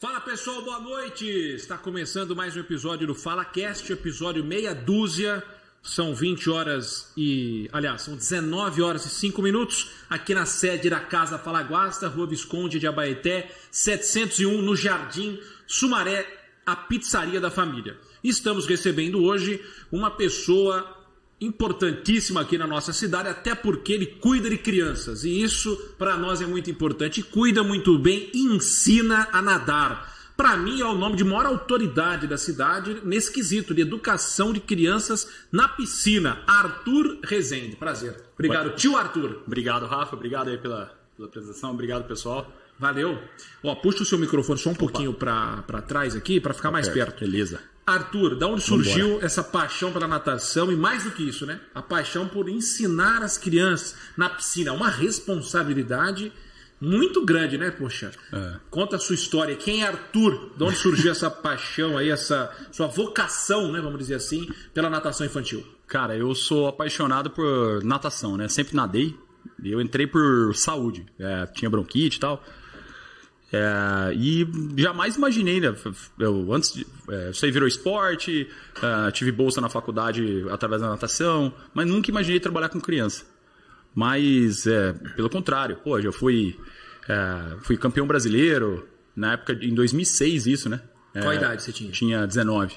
Fala pessoal, boa noite! Está começando mais um episódio do FalaCast, episódio meia dúzia. São 20 horas e. Aliás, são 19 horas e 5 minutos aqui na sede da Casa Falaguasta, Rua Visconde de Abaeté, 701, no Jardim Sumaré, a pizzaria da família. Estamos recebendo hoje uma pessoa importantíssima aqui na nossa cidade, até porque ele cuida de crianças. E isso para nós é muito importante. Cuida muito bem ensina a nadar. Para mim é o nome de maior autoridade da cidade nesse quesito de educação de crianças na piscina. Arthur Rezende. Prazer. Obrigado, tio Arthur. Obrigado, Rafa. Obrigado aí pela, pela apresentação. Obrigado, pessoal. Valeu. Ó, puxa o seu microfone só um pouquinho para trás aqui, para ficar mais perto. Beleza. Arthur, da onde surgiu essa paixão pela natação e mais do que isso, né? A paixão por ensinar as crianças na piscina. Uma responsabilidade muito grande, né, poxa? É. Conta a sua história. Quem é Arthur? De onde surgiu essa paixão aí, essa sua vocação, né, vamos dizer assim, pela natação infantil? Cara, eu sou apaixonado por natação, né? Sempre nadei. Eu entrei por saúde. É, tinha bronquite e tal. É, e jamais imaginei, né? Eu antes de, é, isso aí virou esporte, é, tive bolsa na faculdade através da natação, mas nunca imaginei trabalhar com criança. Mas, é, pelo contrário, pô, já fui, é, fui campeão brasileiro, na época, em 2006 isso, né? Qual É, idade você tinha? Tinha 19.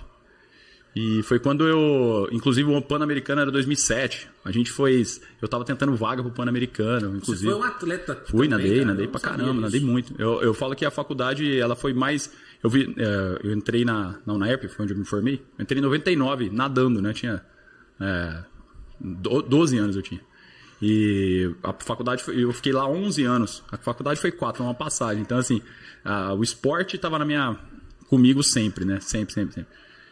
E foi quando eu. Inclusive o Pan-Americano era 2007. A gente foi. Eu tava tentando vaga pro Pan-Americano, Você inclusive. foi um atleta Fui, também, nadei, cara? nadei Eu pra caramba, nadei disso. muito. Eu, eu falo que a faculdade, ela foi mais. Eu vi, é, eu entrei na, na UNEP, foi onde eu me formei. Eu entrei em 99, nadando, né? Tinha. É, do- 12 anos eu tinha. E a faculdade, foi- eu fiquei lá 11 anos. A faculdade foi 4, uma passagem. Então, assim, a- o esporte estava na minha. comigo sempre, né? Sempre, sempre, sempre.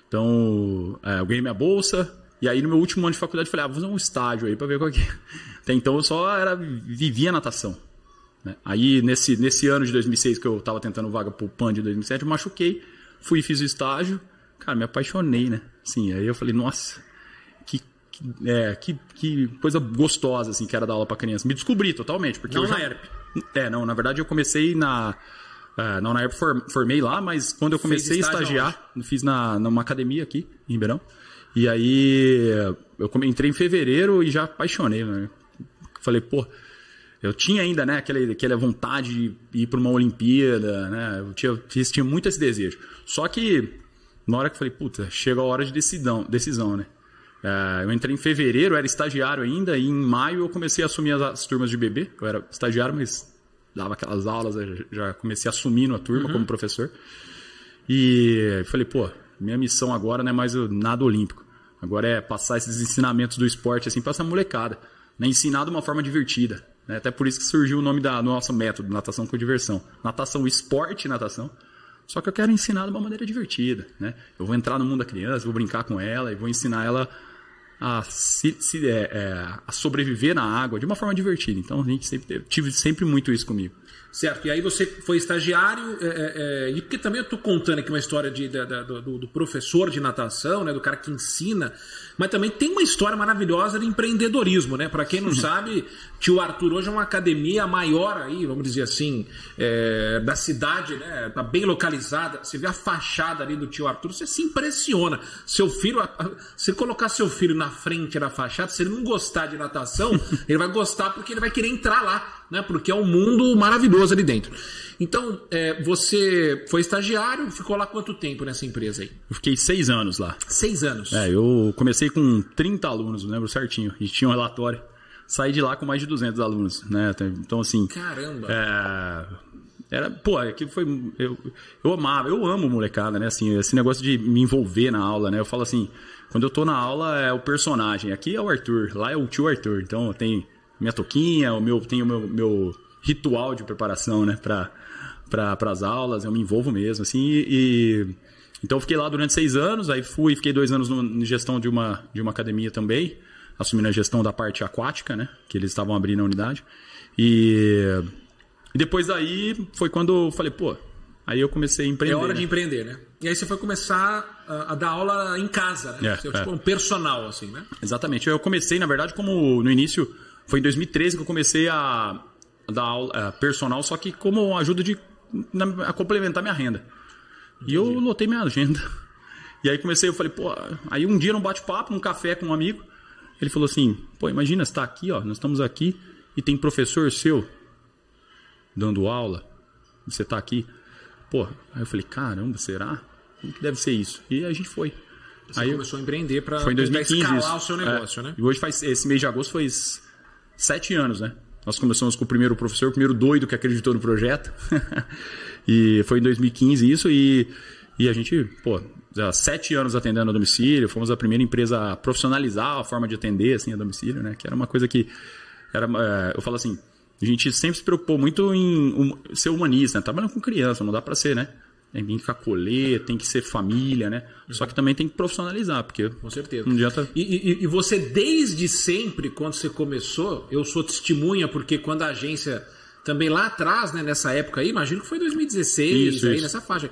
Então, é, eu ganhei minha bolsa. E aí, no meu último ano de faculdade, eu falei, ah, vou fazer um estágio aí pra ver qual que é. Até então, eu só era, vivia natação. né? Aí, nesse, nesse ano de 2006, que eu tava tentando vaga pro PAN de 2007, eu machuquei. Fui e fiz o estágio. Cara, me apaixonei, né? Sim, aí eu falei, nossa, que, que, é, que, que coisa gostosa, assim, que era dar aula pra criança. Me descobri totalmente. Porque Não eu já... na ERP. É, não, na verdade eu comecei na... é, não, na for- formei lá, mas quando eu comecei a estagiar, fiz na, numa academia aqui, em Ribeirão. E aí eu entrei em fevereiro e já apaixonei, né? Falei, pô, eu tinha ainda, né, aquela, aquela vontade de ir para uma Olimpíada, né? Eu tinha, tinha muito esse desejo. Só que na hora que eu falei, puta, chega a hora de decisão, decisão né? É, eu entrei em fevereiro, era estagiário ainda, e em maio eu comecei a assumir as, as turmas de bebê. Eu era estagiário, mas dava aquelas aulas, já comecei assumindo a turma como professor. E falei, pô, minha missão agora não é mais nada olímpico. Agora é passar esses ensinamentos do esporte assim para essa molecada. Né? Ensinar de uma forma divertida. Né? Até por isso que surgiu o nome da, do nosso método, natação com diversão. Natação, esporte natação. Só que eu quero ensinar de uma maneira divertida. Né? Eu vou entrar no mundo da criança, vou brincar com ela e vou ensinar ela a, se, se- é, é, a sobreviver na água de uma forma divertida. Então a gente sempre teve- tive sempre muito isso comigo. Certo, e aí você foi estagiário, é, é, é, e porque também eu estou contando aqui uma história de, da- da- do, do professor de natação, né, do cara que ensina, mas também tem uma história maravilhosa de empreendedorismo, né? Para quem não sabe, Tio Arthur hoje é uma academia maior aí, vamos dizer assim, é, da cidade, né? Tá bem localizada. Você vê a fachada ali do Tio Arthur, você se impressiona. Seu filho, se colocar seu filho na frente da fachada, se ele não gostar de natação, ele vai gostar porque ele vai querer entrar lá, né? Porque é um mundo maravilhoso ali dentro. Então, é, você foi estagiário, ficou lá quanto tempo nessa empresa aí? Eu fiquei seis anos lá. Seis anos. É, eu comecei com 30 alunos, lembro certinho. E tinha um relatório. Saí de lá com mais de 200 alunos, né? Então, assim... Caramba. É, era, pô, aquilo foi. Eu, eu amava, eu amo molecada, né? Assim, esse negócio de me envolver na aula, né? Eu falo assim, quando eu tô na aula é o personagem. Aqui é o Arthur, lá é o tio Arthur. Então eu tenho minha toquinha, o meu, tenho o meu, meu ritual de preparação, né? Pra, para as aulas, eu me envolvo mesmo, assim, e, e- então eu fiquei lá durante seis anos, aí fui, fiquei dois anos no, em gestão de uma, de uma academia também, assumindo a gestão da parte aquática, né, que eles estavam abrindo a unidade, e, e depois daí foi quando eu falei, pô, aí eu comecei a É empreender. hora de né? empreender, né? E aí você foi começar a, a dar aula em casa, né? É, Você, é. tipo um personal, assim, né? Exatamente. Eu comecei, na verdade, como no início, foi em 2013 que eu comecei a dar aula a personal, só que como ajuda de na- a complementar minha renda. E eu lotei minha agenda. E aí comecei, eu falei, pô, aí um dia num bate-papo, num café com um amigo, ele falou assim, pô, imagina, você tá aqui, ó, nós estamos aqui e tem professor seu dando aula, você tá aqui. Pô, aí eu falei, caramba, será? Como que deve ser isso? E a gente foi. Você aí eu- começou a empreender para foi em 2015 escalar isso. o seu negócio, É. né? E hoje faz esse mês de agosto foi s- sete anos, né? Nós começamos com o primeiro professor, o primeiro doido que acreditou no projeto. e foi em 2015 isso e, e a gente, pô, sete anos atendendo a domicílio, fomos a primeira empresa a profissionalizar a forma de atender assim a domicílio, né? Que era uma coisa que era, é, eu falo assim, a gente sempre se preocupou muito em hum- ser humanista, né? trabalhando com criança, não dá para ser, né? Tem que acolher, tem que ser família, né? Só que também tem que profissionalizar, porque Com certeza. não adianta E, e- e você, desde sempre, quando você começou, eu sou testemunha, porque quando a agência, também lá atrás, né, nessa época aí, imagino que foi 2016, Isso, aí isso. nessa faixa.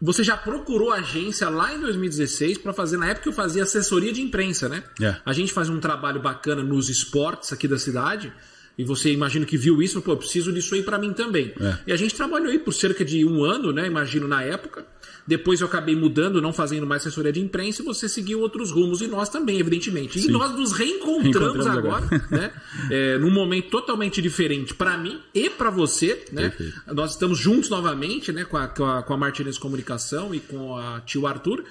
Você já procurou a agência lá em 2016 para fazer, na época eu fazia assessoria de imprensa, né? É. A gente faz um trabalho bacana nos esportes aqui da cidade. E você imagino que viu isso, pô, eu preciso disso aí para mim também. É. E a gente trabalhou aí por cerca de um ano, né? Imagino na época. Depois eu acabei mudando, não fazendo mais assessoria de imprensa, e você seguiu outros rumos, e nós também, evidentemente. E Sim. nós nos reencontramos, Reencontramos agora, agora. né? É, num momento totalmente diferente para mim e para você, né? Perfeito. Nós estamos juntos novamente, né? Com a, com a, com a Martinez Comunicação e com a tio Arthur.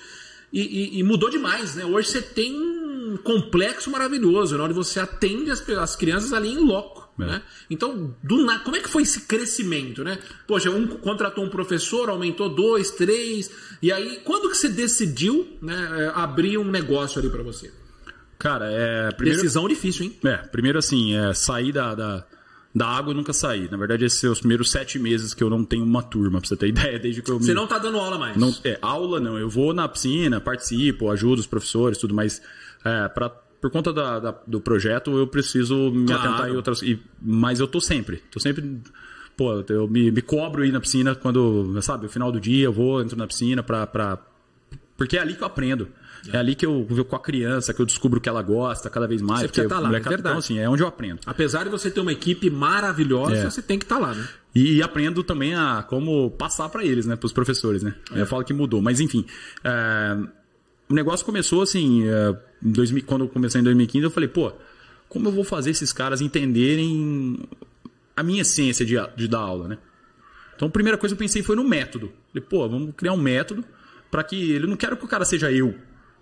E, e- e mudou demais, né? Hoje você tem um complexo maravilhoso, na hora você atende as, as crianças ali em loco. É. Né? Então, do na... como é que foi esse crescimento, né? Poxa, um contratou um professor, aumentou dois, três, e aí quando que você decidiu né, é, abrir um negócio ali para você? Cara, é. Primeiro, Decisão difícil, hein? é, primeiro assim, é, sair da, da, da água eu nunca saí. Na verdade, esses são os primeiros sete meses que eu não tenho uma turma, pra você ter ideia, desde que eu Você me. não tá dando aula mais. Não, é, aula não, eu vou na piscina, participo, ajudo os professores, tudo, mas é, pra, por conta da, da- do projeto eu preciso me Claro. atentar em outras. e- mas eu tô sempre, tô sempre. Pô, eu me, me cobro ir na piscina quando, sabe, no final do dia eu vou, entro na piscina pra. pra porque é ali que eu aprendo. É ali que eu vejo com a criança, que eu descubro o que ela gosta cada vez mais. Você porque tá lá, é verdade. Então, assim, é onde eu aprendo. Apesar de você ter uma equipe maravilhosa, É. você tem que estar lá, né? E aprendo também a como passar para eles, né, para os professores, né. Eu falo que mudou, mas enfim, é, o negócio começou assim, é, em 2000, quando eu comecei em 2015, eu falei, pô, como eu vou fazer esses caras entenderem a minha essência de, de dar aula, né? Então, a primeira coisa que eu pensei foi no método. Falei, pô, vamos criar um método para que ele não quero que o cara seja eu.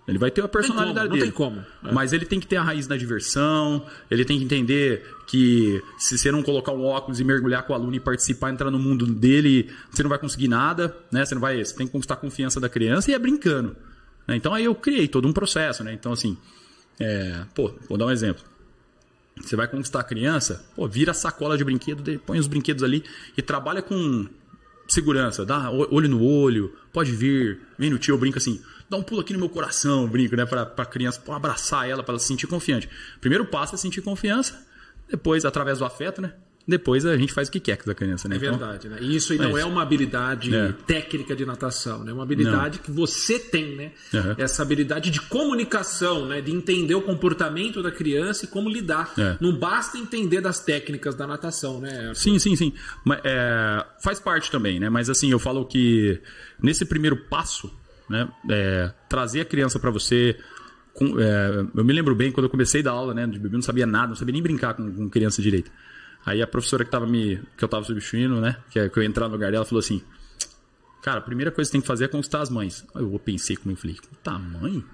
Ele vai ter a personalidade como, não dele. tem como. É. Mas ele tem que ter a raiz da diversão, ele tem que entender que se você não colocar um óculos e mergulhar com o aluno e participar, entrar no mundo dele, você não vai conseguir nada, né? Você não vai, você tem que conquistar a confiança da criança e é brincando. né? Então aí eu criei todo um processo, né? Então assim, é, pô, vou dar um exemplo. Você vai conquistar a criança, pô, vira a sacola de brinquedo, põe os brinquedos ali e trabalha com segurança, dá olho no olho, pode vir, vem no tio, eu brinco assim, dá um pulo aqui no meu coração, brinco, né, pra, pra criança, abraçar ela, pra ela se sentir confiante. Primeiro passo é sentir confiança, depois, através do afeto, né, depois a gente faz o que quer com a criança, né. É Então, verdade, né? E isso aí não é é uma habilidade É. técnica de natação, né? É uma habilidade que você tem, né? Aham. Essa habilidade de comunicação, né? De entender o comportamento da criança e como lidar. É. Não basta entender das técnicas da natação, né? Sim, sim, sim. Mas, é, faz parte também, né? Mas assim, eu falo que nesse primeiro passo, né? é, trazer a criança para você. com- é, eu me lembro bem quando eu comecei a dar aula, né? De bebê, não sabia nada, não sabia nem brincar com, com criança direito. Aí a professora que, tava me, que eu tava substituindo, né? Que, é- que eu ia entrar no lugar dela, falou assim: Cara, a primeira coisa que tem que fazer é conquistar as mães. Eu pensei comigo, falei: Tá, mãe?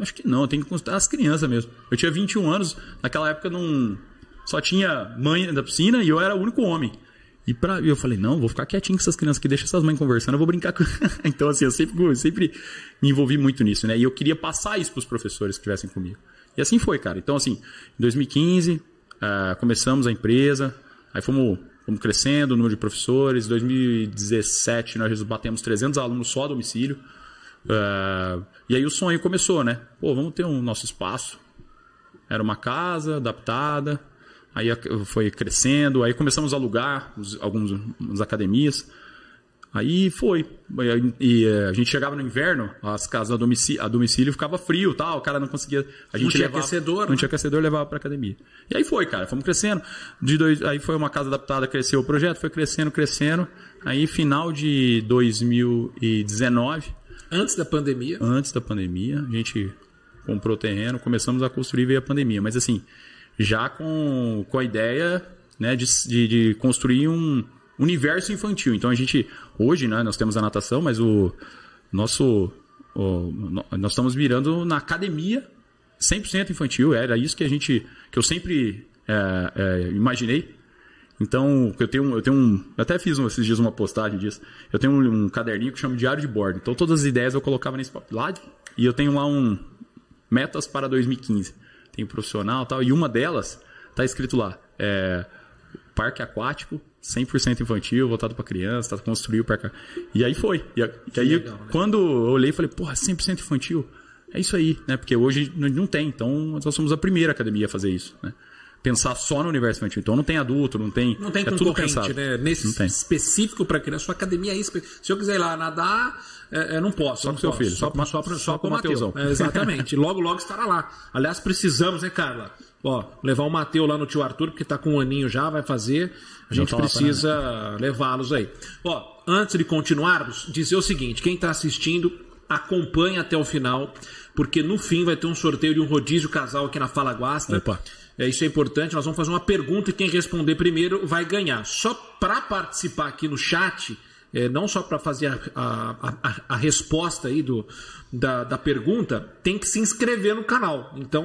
Acho que não, tenho que conquistar as crianças mesmo. Eu tinha 21 anos, naquela época não. Só tinha mãe da piscina e eu era o único homem. E pra, eu falei, não, vou ficar quietinho com essas crianças aqui, deixa essas mães conversando, eu vou brincar com. então, assim, eu sempre, eu sempre me envolvi muito nisso, né? E eu queria passar isso pros professores que estivessem comigo. E assim foi, cara. Então, assim, em 2015, ah, começamos a empresa, aí fomos, fomos crescendo o número de professores. Em 2017, nós batemos 300 alunos só a domicílio. Ah, e aí o sonho começou, né? Pô, vamos ter um nosso espaço. Era uma casa adaptada, aí foi crescendo, aí começamos a alugar os, algumas academias. Aí foi. E, e, a gente chegava no inverno, as casas a domicílio, a domicílio ficava frio tal, o cara não conseguia. A gente não tinha levava, aquecedor. Não né? tinha aquecedor, levava pra academia. E aí foi, cara, fomos crescendo. De dois, aí foi uma casa adaptada, cresceu o projeto, foi crescendo, crescendo. Aí final de 2019, Antes da pandemia. antes da pandemia, a gente comprou terreno, começamos a construir e veio a pandemia. Mas assim, já com, com a ideia né, de, de, de construir um universo infantil. Então a gente, hoje, né, nós temos a natação, mas o nosso. o- nós estamos mirando na academia 100% infantil. Era isso que a gente. que eu sempre é, é, imaginei. Então, eu tenho, eu tenho um. Eu até fiz um- esses dias uma postagem disso. Eu tenho um, um caderninho que chama Diário de Bordo. Então, todas as ideias eu colocava nesse papel lá. E eu tenho lá um. Metas para 2015. Tem profissional e tal. E uma delas tá escrito lá. É, parque aquático, 100% infantil, voltado para criança, tá construir o parque. E aí foi. E, e aí, legal, né? quando eu olhei, falei, porra, 100% infantil. É isso aí, né? Porque hoje não tem. Então, nós somos a primeira academia a fazer isso, né? Pensar só no universo infantil. Então, não tem adulto, não tem. Não tem é tudo pensado. né? Nesse específico para criança, sua academia é espe... Se eu quiser ir lá nadar, é, é, não posso. Só com seu posso. filho, Só, só só, só com o Mateusão. É, exatamente. logo, logo estará lá. Aliás, precisamos, né, Carla? Ó, levar o Mateu lá no tio Arthur, porque tá com um aninho já, vai fazer. A gente tá precisa levá-los aí. Ó, antes de continuarmos, dizer o seguinte: quem está assistindo, acompanhe até o final, porque no fim vai ter um sorteio de um rodízio casal aqui na Fala Guasta. Opa. É, isso é importante. Nós vamos fazer uma pergunta e quem responder primeiro vai ganhar. Só para participar aqui no chat, é, não só para fazer a, a- a- a resposta aí do, da, da pergunta, tem que se inscrever no canal. Então,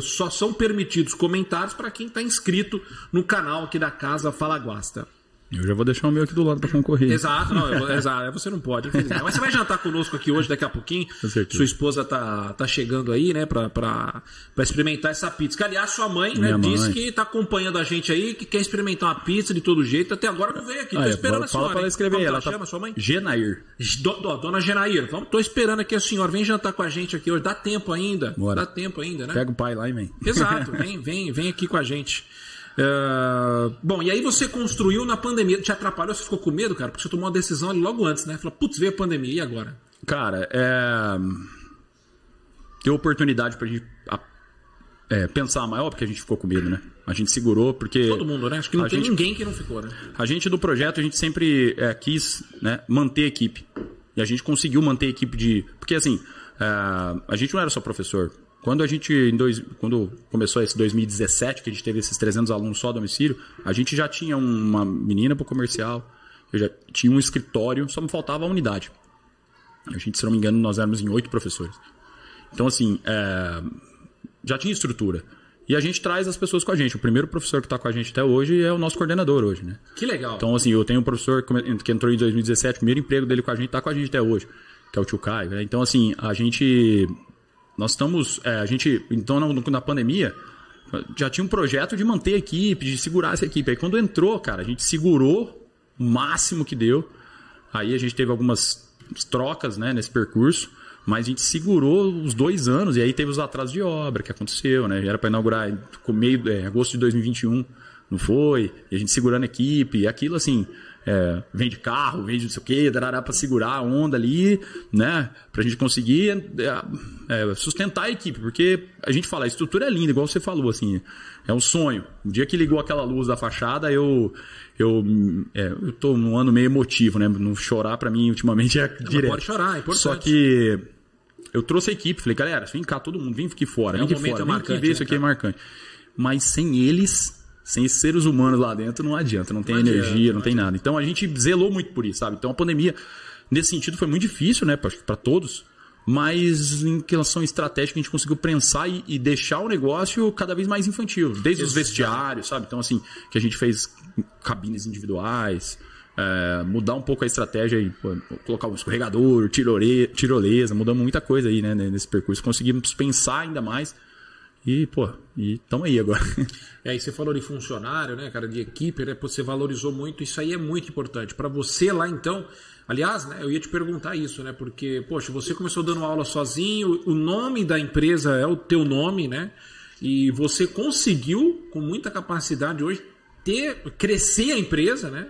só são permitidos comentários para quem está inscrito no canal aqui da Casa Fala Guasta. Eu já vou deixar o meu aqui do lado para concorrer. Exato, não, eu- exato, você não pode. Mas você vai jantar conosco aqui hoje, daqui a pouquinho. certeza. Sua esposa tá, tá chegando aí, né, pra experimentar essa pizza. Que, aliás, sua mãe, né, mãe. disse que tá acompanhando a gente aí, que quer experimentar uma pizza de todo jeito. Até agora não veio aqui. Tô Ah, é, esperando a fala senhora. para ela escrever. Como ela tá... chama, sua mãe? Genair. Do, do- dona Genair, vamos, tô esperando aqui a senhora. Vem jantar com a gente aqui hoje. Dá tempo ainda. Bora. Dá tempo ainda, né? Pega o pai lá e vem. Exato, vem, vem, vem aqui com a gente. É, Bom, e aí você construiu na pandemia. Te atrapalhou? Você ficou com medo, cara? Porque você tomou uma decisão ali logo antes, né? Falou, putz, veio a pandemia, e agora? Cara, é. Deu oportunidade pra gente a- é, pensar maior, porque a gente ficou com medo, né? A gente segurou, porque. Todo mundo, né? Acho que não tem gente- ninguém que não ficou, né? A gente do projeto, a gente sempre é, quis né, manter a equipe. E a gente conseguiu manter a equipe de. Porque assim, é, a gente não era só professor. Quando a gente, em dois, quando começou esse 2017, que a gente teve esses 300 alunos só a domicílio, a gente já tinha uma menina para o comercial, eu já tinha um escritório, só me faltava a unidade. A gente, se não me engano, nós éramos em oito professores. Então, assim, é, já tinha estrutura. E a gente traz as pessoas com a gente. O primeiro professor que está com a gente até hoje é o nosso coordenador hoje, né? Que legal. Então, assim, eu tenho um professor que entrou em 2017, o primeiro emprego dele com a gente, tá com a gente até hoje, que é o tio Caio, né? Então, assim, a gente. Nós estamos. é, a gente. Então, na, na pandemia, já tinha um projeto de manter a equipe, de segurar essa equipe. Aí, quando entrou, cara, a gente segurou o máximo que deu. Aí, a gente teve algumas trocas, né, nesse percurso. Mas a gente segurou os dois anos e aí teve os atrasos de obra que aconteceu, né? Era para inaugurar com meio é, agosto de 2021, não foi? E a gente segurando a equipe, e aquilo assim, é, vende carro, vende não sei o dará para segurar a onda ali, né? Pra gente conseguir é, é, sustentar a equipe, porque a gente fala, a estrutura é linda, igual você falou, assim, é um sonho. O dia que ligou aquela luz da fachada, eu eu, é, eu tô num ano meio emotivo, né? Não chorar para mim ultimamente é direto. pode chorar, é importante. Só que eu trouxe a equipe, falei, galera, vem cá todo mundo, vem aqui fora, É vem um aqui momento fora, vem aqui ver né, isso aqui é cara? marcante. Mas sem eles, sem seres humanos lá dentro, não adianta, não tem Não energia, adianta, não tem nada. Então a gente zelou muito por isso, sabe? Então a pandemia, nesse sentido, foi muito difícil, né, para todos. Mas em relação estratégica, a gente conseguiu prensar e, e deixar o negócio cada vez mais infantil. Desde os Exato. vestiários, sabe? Então, assim, que a gente fez cabines individuais, é, mudar um pouco a estratégia e pô, colocar um escorregador, tirore, tirolesa, mudamos muita coisa aí, né, nesse percurso. Conseguimos pensar ainda mais. E, pô, e estamos aí agora. É, e você falou de funcionário, né, cara, de equipe, né? Você valorizou muito, isso aí é muito importante. Para você lá, então, aliás, né, eu ia te perguntar isso, né? Porque, poxa, você começou dando aula sozinho, o nome da empresa é o teu nome, né? E você conseguiu, com muita capacidade hoje, ter, crescer a empresa, né?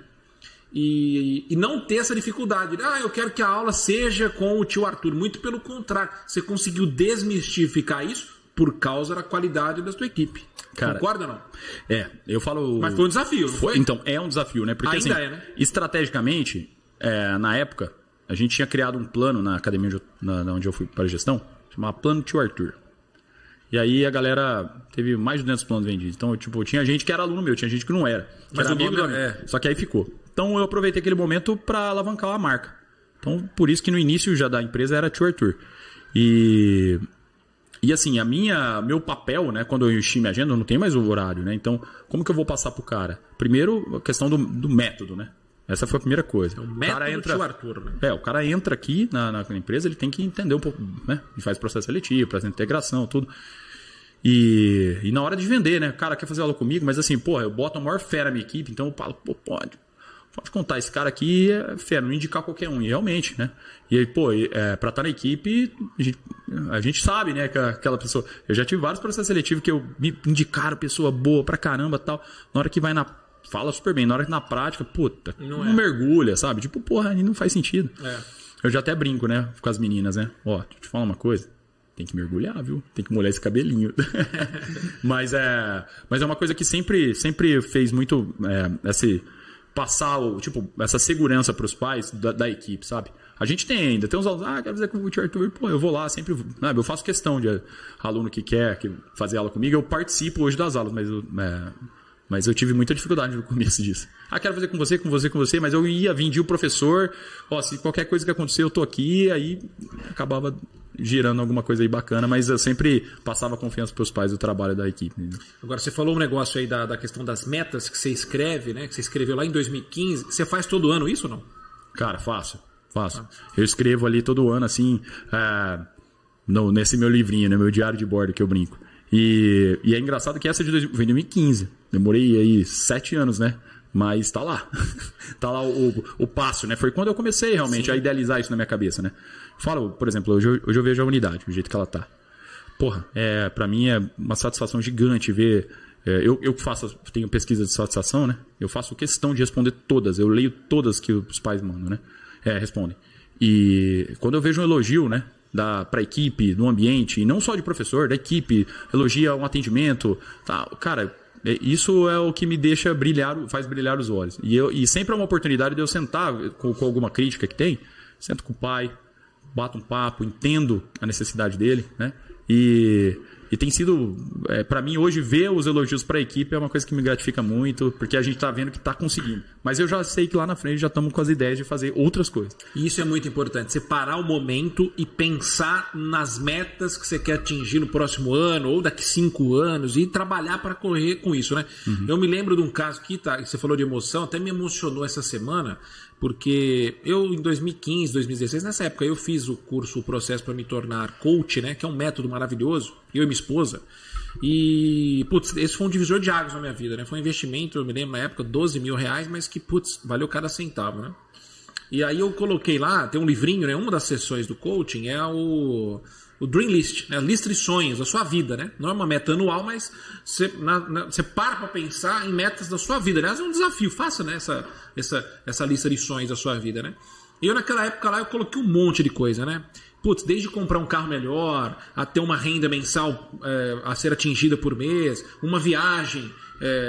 e, e não ter essa dificuldade. Ah, eu quero que a aula seja com o tio Arthur. Muito pelo contrário, você conseguiu desmistificar isso por causa da qualidade da sua equipe. Cara, Concorda ou não? É, eu falo. Mas foi um desafio, não foi? Então, é um desafio, né? Porque Ainda assim, é, né? estrategicamente, é, na época, a gente tinha criado um plano na academia onde eu, na, onde eu fui para a gestão, chamava Plano Tio Arthur. E aí a galera teve mais de 200 planos vendidos. Então, tipo, tinha gente que era aluno meu, tinha gente que não era. Que Mas era o nome amigo do é- amigo. Só que aí ficou. Então eu aproveitei aquele momento para alavancar a marca. Então, por isso que no início já da empresa era Tio Arthur. E e assim, a minha, meu papel, né, quando eu enchi minha agenda, eu não tenho mais o horário, né? Então, como que eu vou passar pro cara? Primeiro, a questão do, do método, né? Essa foi a primeira coisa. O método tio Arthur, né? É, o cara entra aqui na, na empresa, ele tem que entender um pouco, né? Ele faz processo seletivo, de integração, tudo. E, e na hora de vender, né? O cara quer fazer aula comigo, mas assim, porra, eu boto a maior fera na minha equipe, então eu falo, pô, pode. Pode contar, esse cara aqui é fera, não indicar qualquer um, e realmente, né? E aí, pô, é, pra estar na equipe, a gente, a gente sabe, né, que aquela pessoa. Eu já tive vários processos seletivos que eu me indicaram pessoa boa pra caramba tal. Na hora que vai na. Fala super bem, na hora que na prática, puta, Não não, é. mergulha, sabe? Tipo, porra, aí não faz sentido. É. Eu já até brinco, né, com as meninas, né? Ó, deixa eu te falar uma coisa. Tem que mergulhar, viu? Tem que molhar esse cabelinho. mas é, mas é uma coisa que sempre, sempre fez muito é, esse passar o, tipo essa segurança para os pais da, da equipe, sabe? A gente tem ainda, tem uns alunos, ah, quero fazer com o Arthur, pô, eu vou lá, sempre, sabe? Eu faço questão de aluno que quer que fazer aula comigo, eu participo hoje das aulas, mas eu, é, mas eu tive muita dificuldade no começo disso. Ah, quero fazer com você, com você, com você, mas eu ia, vendia o professor, ó, se qualquer coisa que acontecer, eu tô aqui, aí acabava girando alguma coisa aí bacana, mas eu sempre passava confiança para os pais do trabalho da equipe. né? Agora, você falou um negócio aí da, da questão das metas que você escreve, né? Que você escreveu lá em 2015. Você faz todo ano isso ou não? Cara, faço, faço. Eu escrevo ali todo ano, assim, é, no, nesse meu livrinho, né, meu diário de bordo que eu brinco. E, e é engraçado que essa de foi em 2015. Demorei aí sete anos, né? Mas tá lá. tá lá o, o, o passo, né? Foi quando eu comecei realmente a idealizar isso na minha cabeça, né? Falo, por exemplo, hoje, eu- hoje eu vejo a unidade, o jeito que ela tá. Porra, é, para mim é uma satisfação gigante ver. é, eu, eu faço, tenho pesquisa de satisfação, né? Eu faço questão de responder todas. Eu leio todas que os pais mandam, né? É, respondem. E quando eu vejo um elogio, né? Da, pra equipe, do ambiente, e não só de professor, da equipe, elogia um atendimento, tá? Cara, isso é o que me deixa brilhar, faz brilhar os olhos. E, eu, e sempre é uma oportunidade de eu sentar com, com alguma crítica que tem, sento com o pai, bato um papo, entendo a necessidade dele, né? E, e tem sido, é, para mim hoje, ver os elogios para a equipe é uma coisa que me gratifica muito, porque a gente está vendo que está conseguindo. Mas eu já sei que lá na frente já estamos com as ideias de fazer outras coisas. E isso é muito importante. Você parar o momento e pensar nas metas que você quer atingir no próximo ano ou daqui cinco anos e trabalhar para correr com isso, né? Eu me lembro de um caso que tá, você falou de emoção, até me emocionou essa semana, porque eu em 2015, 2016, nessa época eu fiz o curso, o processo para me tornar coach, né? Que é um método maravilhoso. Eu e minha esposa. E, putz, esse foi um divisor de águas na minha vida, né? Foi um investimento, eu me lembro na época, 12 mil reais, mas que, putz, valeu cada centavo, né? E aí eu coloquei lá, tem um livrinho, né? Uma das sessões do coaching é o, o Dream List, né? A lista de sonhos da sua vida, né? Não é uma meta anual, mas você, na- na- você para para pensar em metas da sua vida. Aliás, é um desafio. Faça né? essa, essa, essa lista de sonhos da sua vida, né? E eu naquela época lá eu coloquei um monte de coisa, né? Putz, desde comprar um carro melhor, até uma renda mensal é, a ser atingida por mês, uma viagem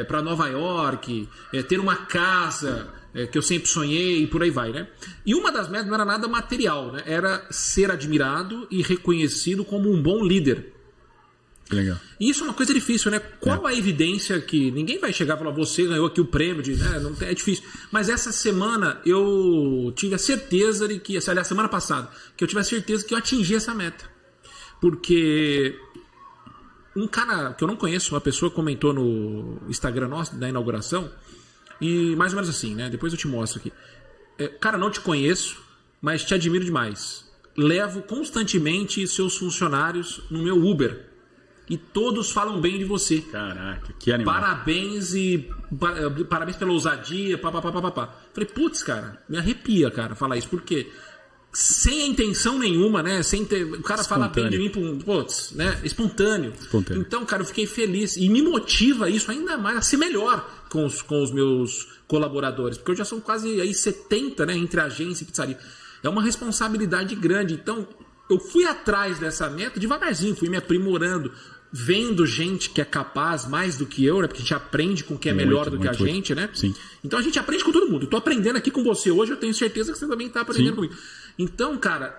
para Nova York, é, ter uma casa, é, que eu sempre sonhei e por aí vai, né? E uma das metas não era nada material, né? Era ser admirado e reconhecido como um bom líder. Legal. E isso é uma coisa difícil, né? Qual a evidência que ninguém vai chegar e falar você ganhou aqui o prêmio de, né? Não é difícil. Mas essa semana eu tive a certeza de que, aliás, semana passada, que eu tive a certeza que eu atingi essa meta. Porque um cara que eu não conheço, uma pessoa comentou no Instagram nosso da inauguração e mais ou menos assim, né? Depois eu te mostro aqui. É, cara, não te conheço, mas te admiro demais. Levo constantemente seus funcionários no meu Uber e todos falam bem de você. Caraca, que animal. Parabéns e eh, parabéns pela ousadia, pá, pá, pá, pá, pá, pá. Falei, putz, cara, me arrepia, cara, falar isso, porque sem intenção nenhuma, né? Sem ter, o cara fala bem de mim, putz, né? Espontâneo. Espontâneo. Então, cara, eu fiquei feliz. E me motiva isso ainda mais a ser melhor com os, com os meus colaboradores. Porque eu já são quase aí 70, né? Entre agência e pizzaria. É uma responsabilidade grande. Então, eu fui atrás dessa meta devagarzinho, fui me aprimorando. Vendo gente que é capaz mais do que eu, né? Porque a gente aprende com o que é Muito, melhor do que a muito, muito. gente, né? Sim. Então a gente aprende com todo mundo. Eu tô aprendendo aqui com você hoje, eu tenho certeza que você também tá aprendendo Sim. comigo. Então, cara,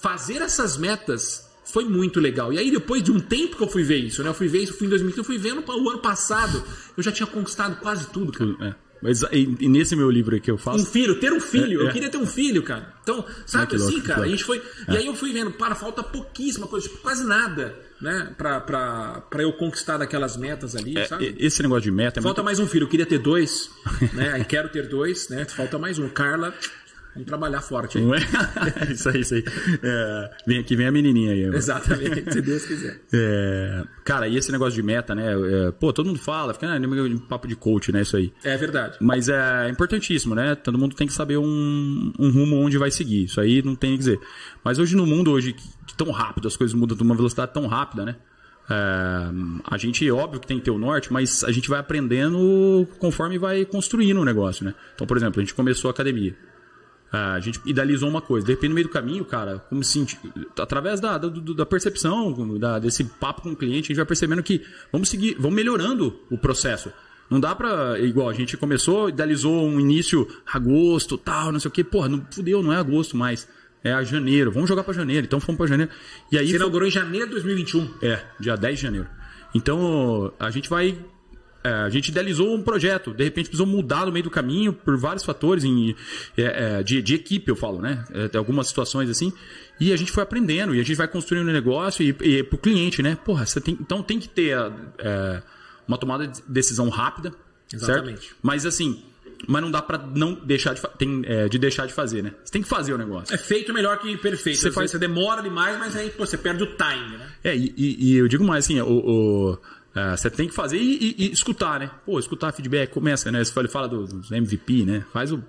fazer essas metas foi muito legal. E aí, depois de um tempo que eu fui ver isso, né? Eu fui ver isso, fui em 2015, eu fui vendo o ano passado, eu já tinha conquistado quase tudo, cara. É. Mas e, e nesse meu livro aqui eu Um faço. filho, ter um filho. É, Eu é. queria ter um filho, cara. Então, sabe que assim, louco, cara? A gente foi. E aí eu fui vendo, para, falta pouquíssima coisa, tipo, quase nada, né? Pra, pra, pra eu conquistar daquelas metas ali, É, sabe? esse negócio de meta é Falta muito. mais um filho, eu queria ter dois, né? Aí quero ter dois, né? Falta mais um. Carla, vamos trabalhar forte aí. É? isso aí, isso aí. É, vem aqui, vem a menininha aí. agora. Exatamente, se Deus quiser. É, cara, e esse negócio de meta, né? É, pô, todo mundo fala, fica um papo de coach, né? Isso aí. É verdade. Mas é importantíssimo, né? Todo mundo tem que saber um, um rumo onde vai seguir. Isso aí não tem o que dizer. Mas hoje no mundo hoje que tão rápido, as coisas mudam de uma velocidade tão rápida, né? É, a gente, óbvio que tem que ter o norte, mas a gente vai aprendendo conforme vai construindo o negócio, né? Então, por exemplo, a gente começou a academia. A gente idealizou uma coisa. De repente, no meio do caminho, cara, como se através da, da, da percepção, da- desse papo com o cliente, a gente vai percebendo que vamos seguir, vamos melhorando o processo. Não dá pra. Igual, a gente começou, idealizou um início agosto, tal, não sei o quê. Porra, não fudeu, não é agosto mais. É a janeiro. Vamos jogar pra janeiro. Então fomos pra janeiro. E aí. Você foi- inaugurou em janeiro de 2021. é, dia 10 de janeiro. Então, a gente vai. É, a gente idealizou um projeto, de repente precisou mudar no meio do caminho por vários fatores em, é, é, de, de equipe, eu falo, né? É, tem algumas situações assim. E a gente foi aprendendo, e a gente vai construindo o negócio e, e pro cliente, né? Porra, você tem, então tem que ter é, uma tomada de decisão rápida. Exatamente. Certo? Mas assim, mas não dá pra não deixar de, tem, é, de deixar de fazer, né? Você tem que fazer o negócio. É feito melhor que perfeito. Você Você, faz- você demora demais, mas aí pô, você perde o time, né? É, e, e- e eu digo mais assim, o, o, é, você tem que fazer e, e- e escutar, né? Pô, escutar feedback, começa, né? Você fala, fala do- dos MVP, né? Faz o,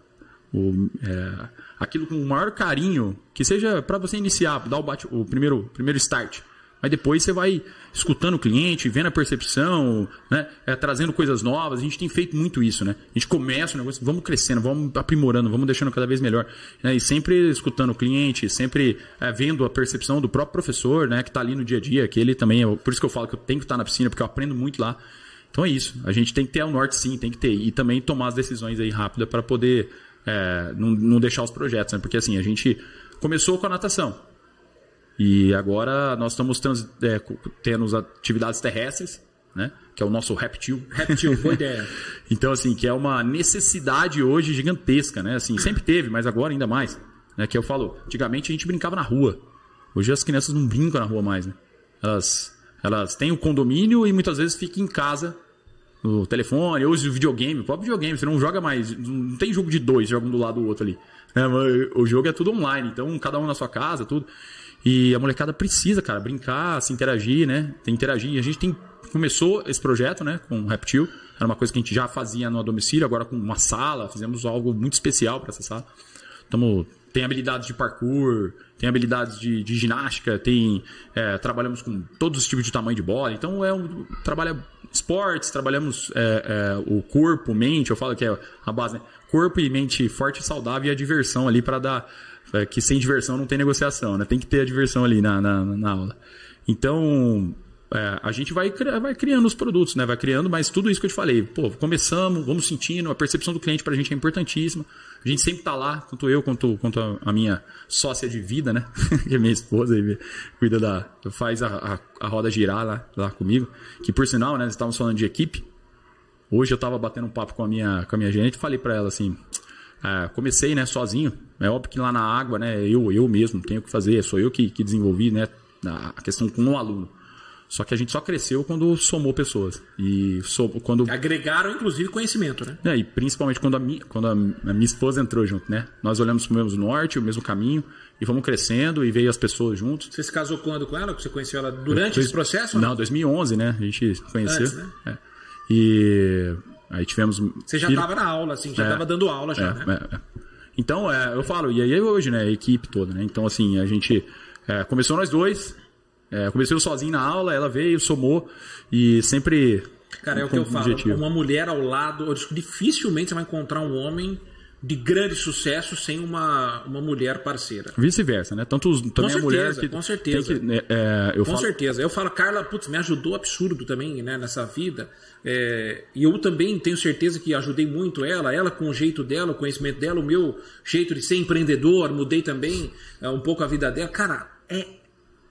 o, é, aquilo com o maior carinho, que seja para você iniciar, dar o, bate, o primeiro, primeiro start. Mas depois você vai escutando o cliente, vendo a percepção, né? É, trazendo coisas novas. A gente tem feito muito isso, né? A gente começa o negócio, vamos crescendo, vamos aprimorando, vamos deixando cada vez melhor. né? E sempre escutando o cliente, sempre é, vendo a percepção do próprio professor, né? Que está ali no dia a dia, que ele também... é- Por isso que eu falo que eu tenho que estar na piscina, porque eu aprendo muito lá. Então é isso. A gente tem que ter o norte sim, tem que ter. E também tomar as decisões aí rápidas para poder é, não, não deixar os projetos, né? Porque assim, a gente começou com a natação. E agora nós estamos trans, é, tendo atividades terrestres, né? Que é o nosso reptil. Reptil, boa ideia. Então, assim, que é uma necessidade hoje gigantesca, né? Assim, sempre teve, mas agora ainda mais. Né? Que eu falo, antigamente a gente brincava na rua. Hoje as crianças não brincam na rua mais, né? Elas, elas têm o condomínio e muitas vezes ficam em casa no telefone, ou o videogame, o próprio videogame, você não joga mais, não tem jogo de dois, joga um do lado do outro ali. Mas O jogo é tudo online, então cada um na sua casa, tudo. E a molecada precisa, cara, brincar, se interagir, né? Tem que interagir. E a gente tem começou esse projeto, né, com o Reptil. Era uma coisa que a gente já fazia no domicílio, agora com uma sala, fizemos algo muito especial para essa sala. Tamo, tem habilidades de parkour, tem habilidades de, de ginástica, tem é, trabalhamos com todos os tipos de tamanho de bola. Então é um trabalha esportes, trabalhamos é, é, o corpo, mente. Eu falo que é a base, né? corpo e mente forte e saudável e a diversão ali para dar é, que sem diversão não tem negociação, né? Tem que ter a diversão ali na, na, na aula. Então é, a gente vai, vai criando os produtos, né? Vai criando, mas tudo isso que eu te falei, pô, começamos, vamos sentindo, a percepção do cliente pra gente é importantíssima. A gente sempre tá lá, tanto eu quanto, quanto a, a minha sócia de vida, né? que é minha esposa, e cuida da. faz a, a, a roda girar lá, lá comigo. Que por sinal, né? Estávamos falando de equipe. Hoje eu tava batendo um papo com a minha, com a minha gerente e falei pra ela assim. ah, comecei, né, sozinho. É óbvio que lá na água, né, eu, eu mesmo tenho que fazer, sou eu que, que desenvolvi, né, a questão com o aluno. Só que a gente só cresceu quando somou pessoas. E so, quando Agregaram, inclusive, conhecimento, né? é, e principalmente quando, a minha, quando a, a minha esposa entrou junto, né? Nós olhamos para o mesmo norte, o mesmo caminho, e fomos crescendo, e veio as pessoas juntos. Você se casou quando com ela? Você conheceu ela durante esse processo? ou Não, 2011, né? A gente conheceu. Antes, né? É. E aí tivemos... Você já estava na aula, assim, já É. estava dando aula já, É, né? Então, é, eu falo, e aí é hoje, né? A equipe toda, né? Então, assim, a gente é, começou nós dois. É, comecei eu sozinho na aula, ela veio, somou e sempre. Cara, é o que eu falo. objetivo. Uma mulher ao lado, eu acho que dificilmente você vai encontrar um homem de grande sucesso sem uma, uma mulher parceira. Vice-versa, né? Tanto os, também a certeza, mulher que com certeza. que, né, é, eu Com falo, certeza. Eu falo, Carla, putz, me ajudou absurdo também né, nessa vida. É, e eu também tenho certeza que ajudei muito ela, ela com o jeito dela, o conhecimento dela, o meu jeito de ser empreendedor, mudei também é, um pouco a vida dela. Cara, é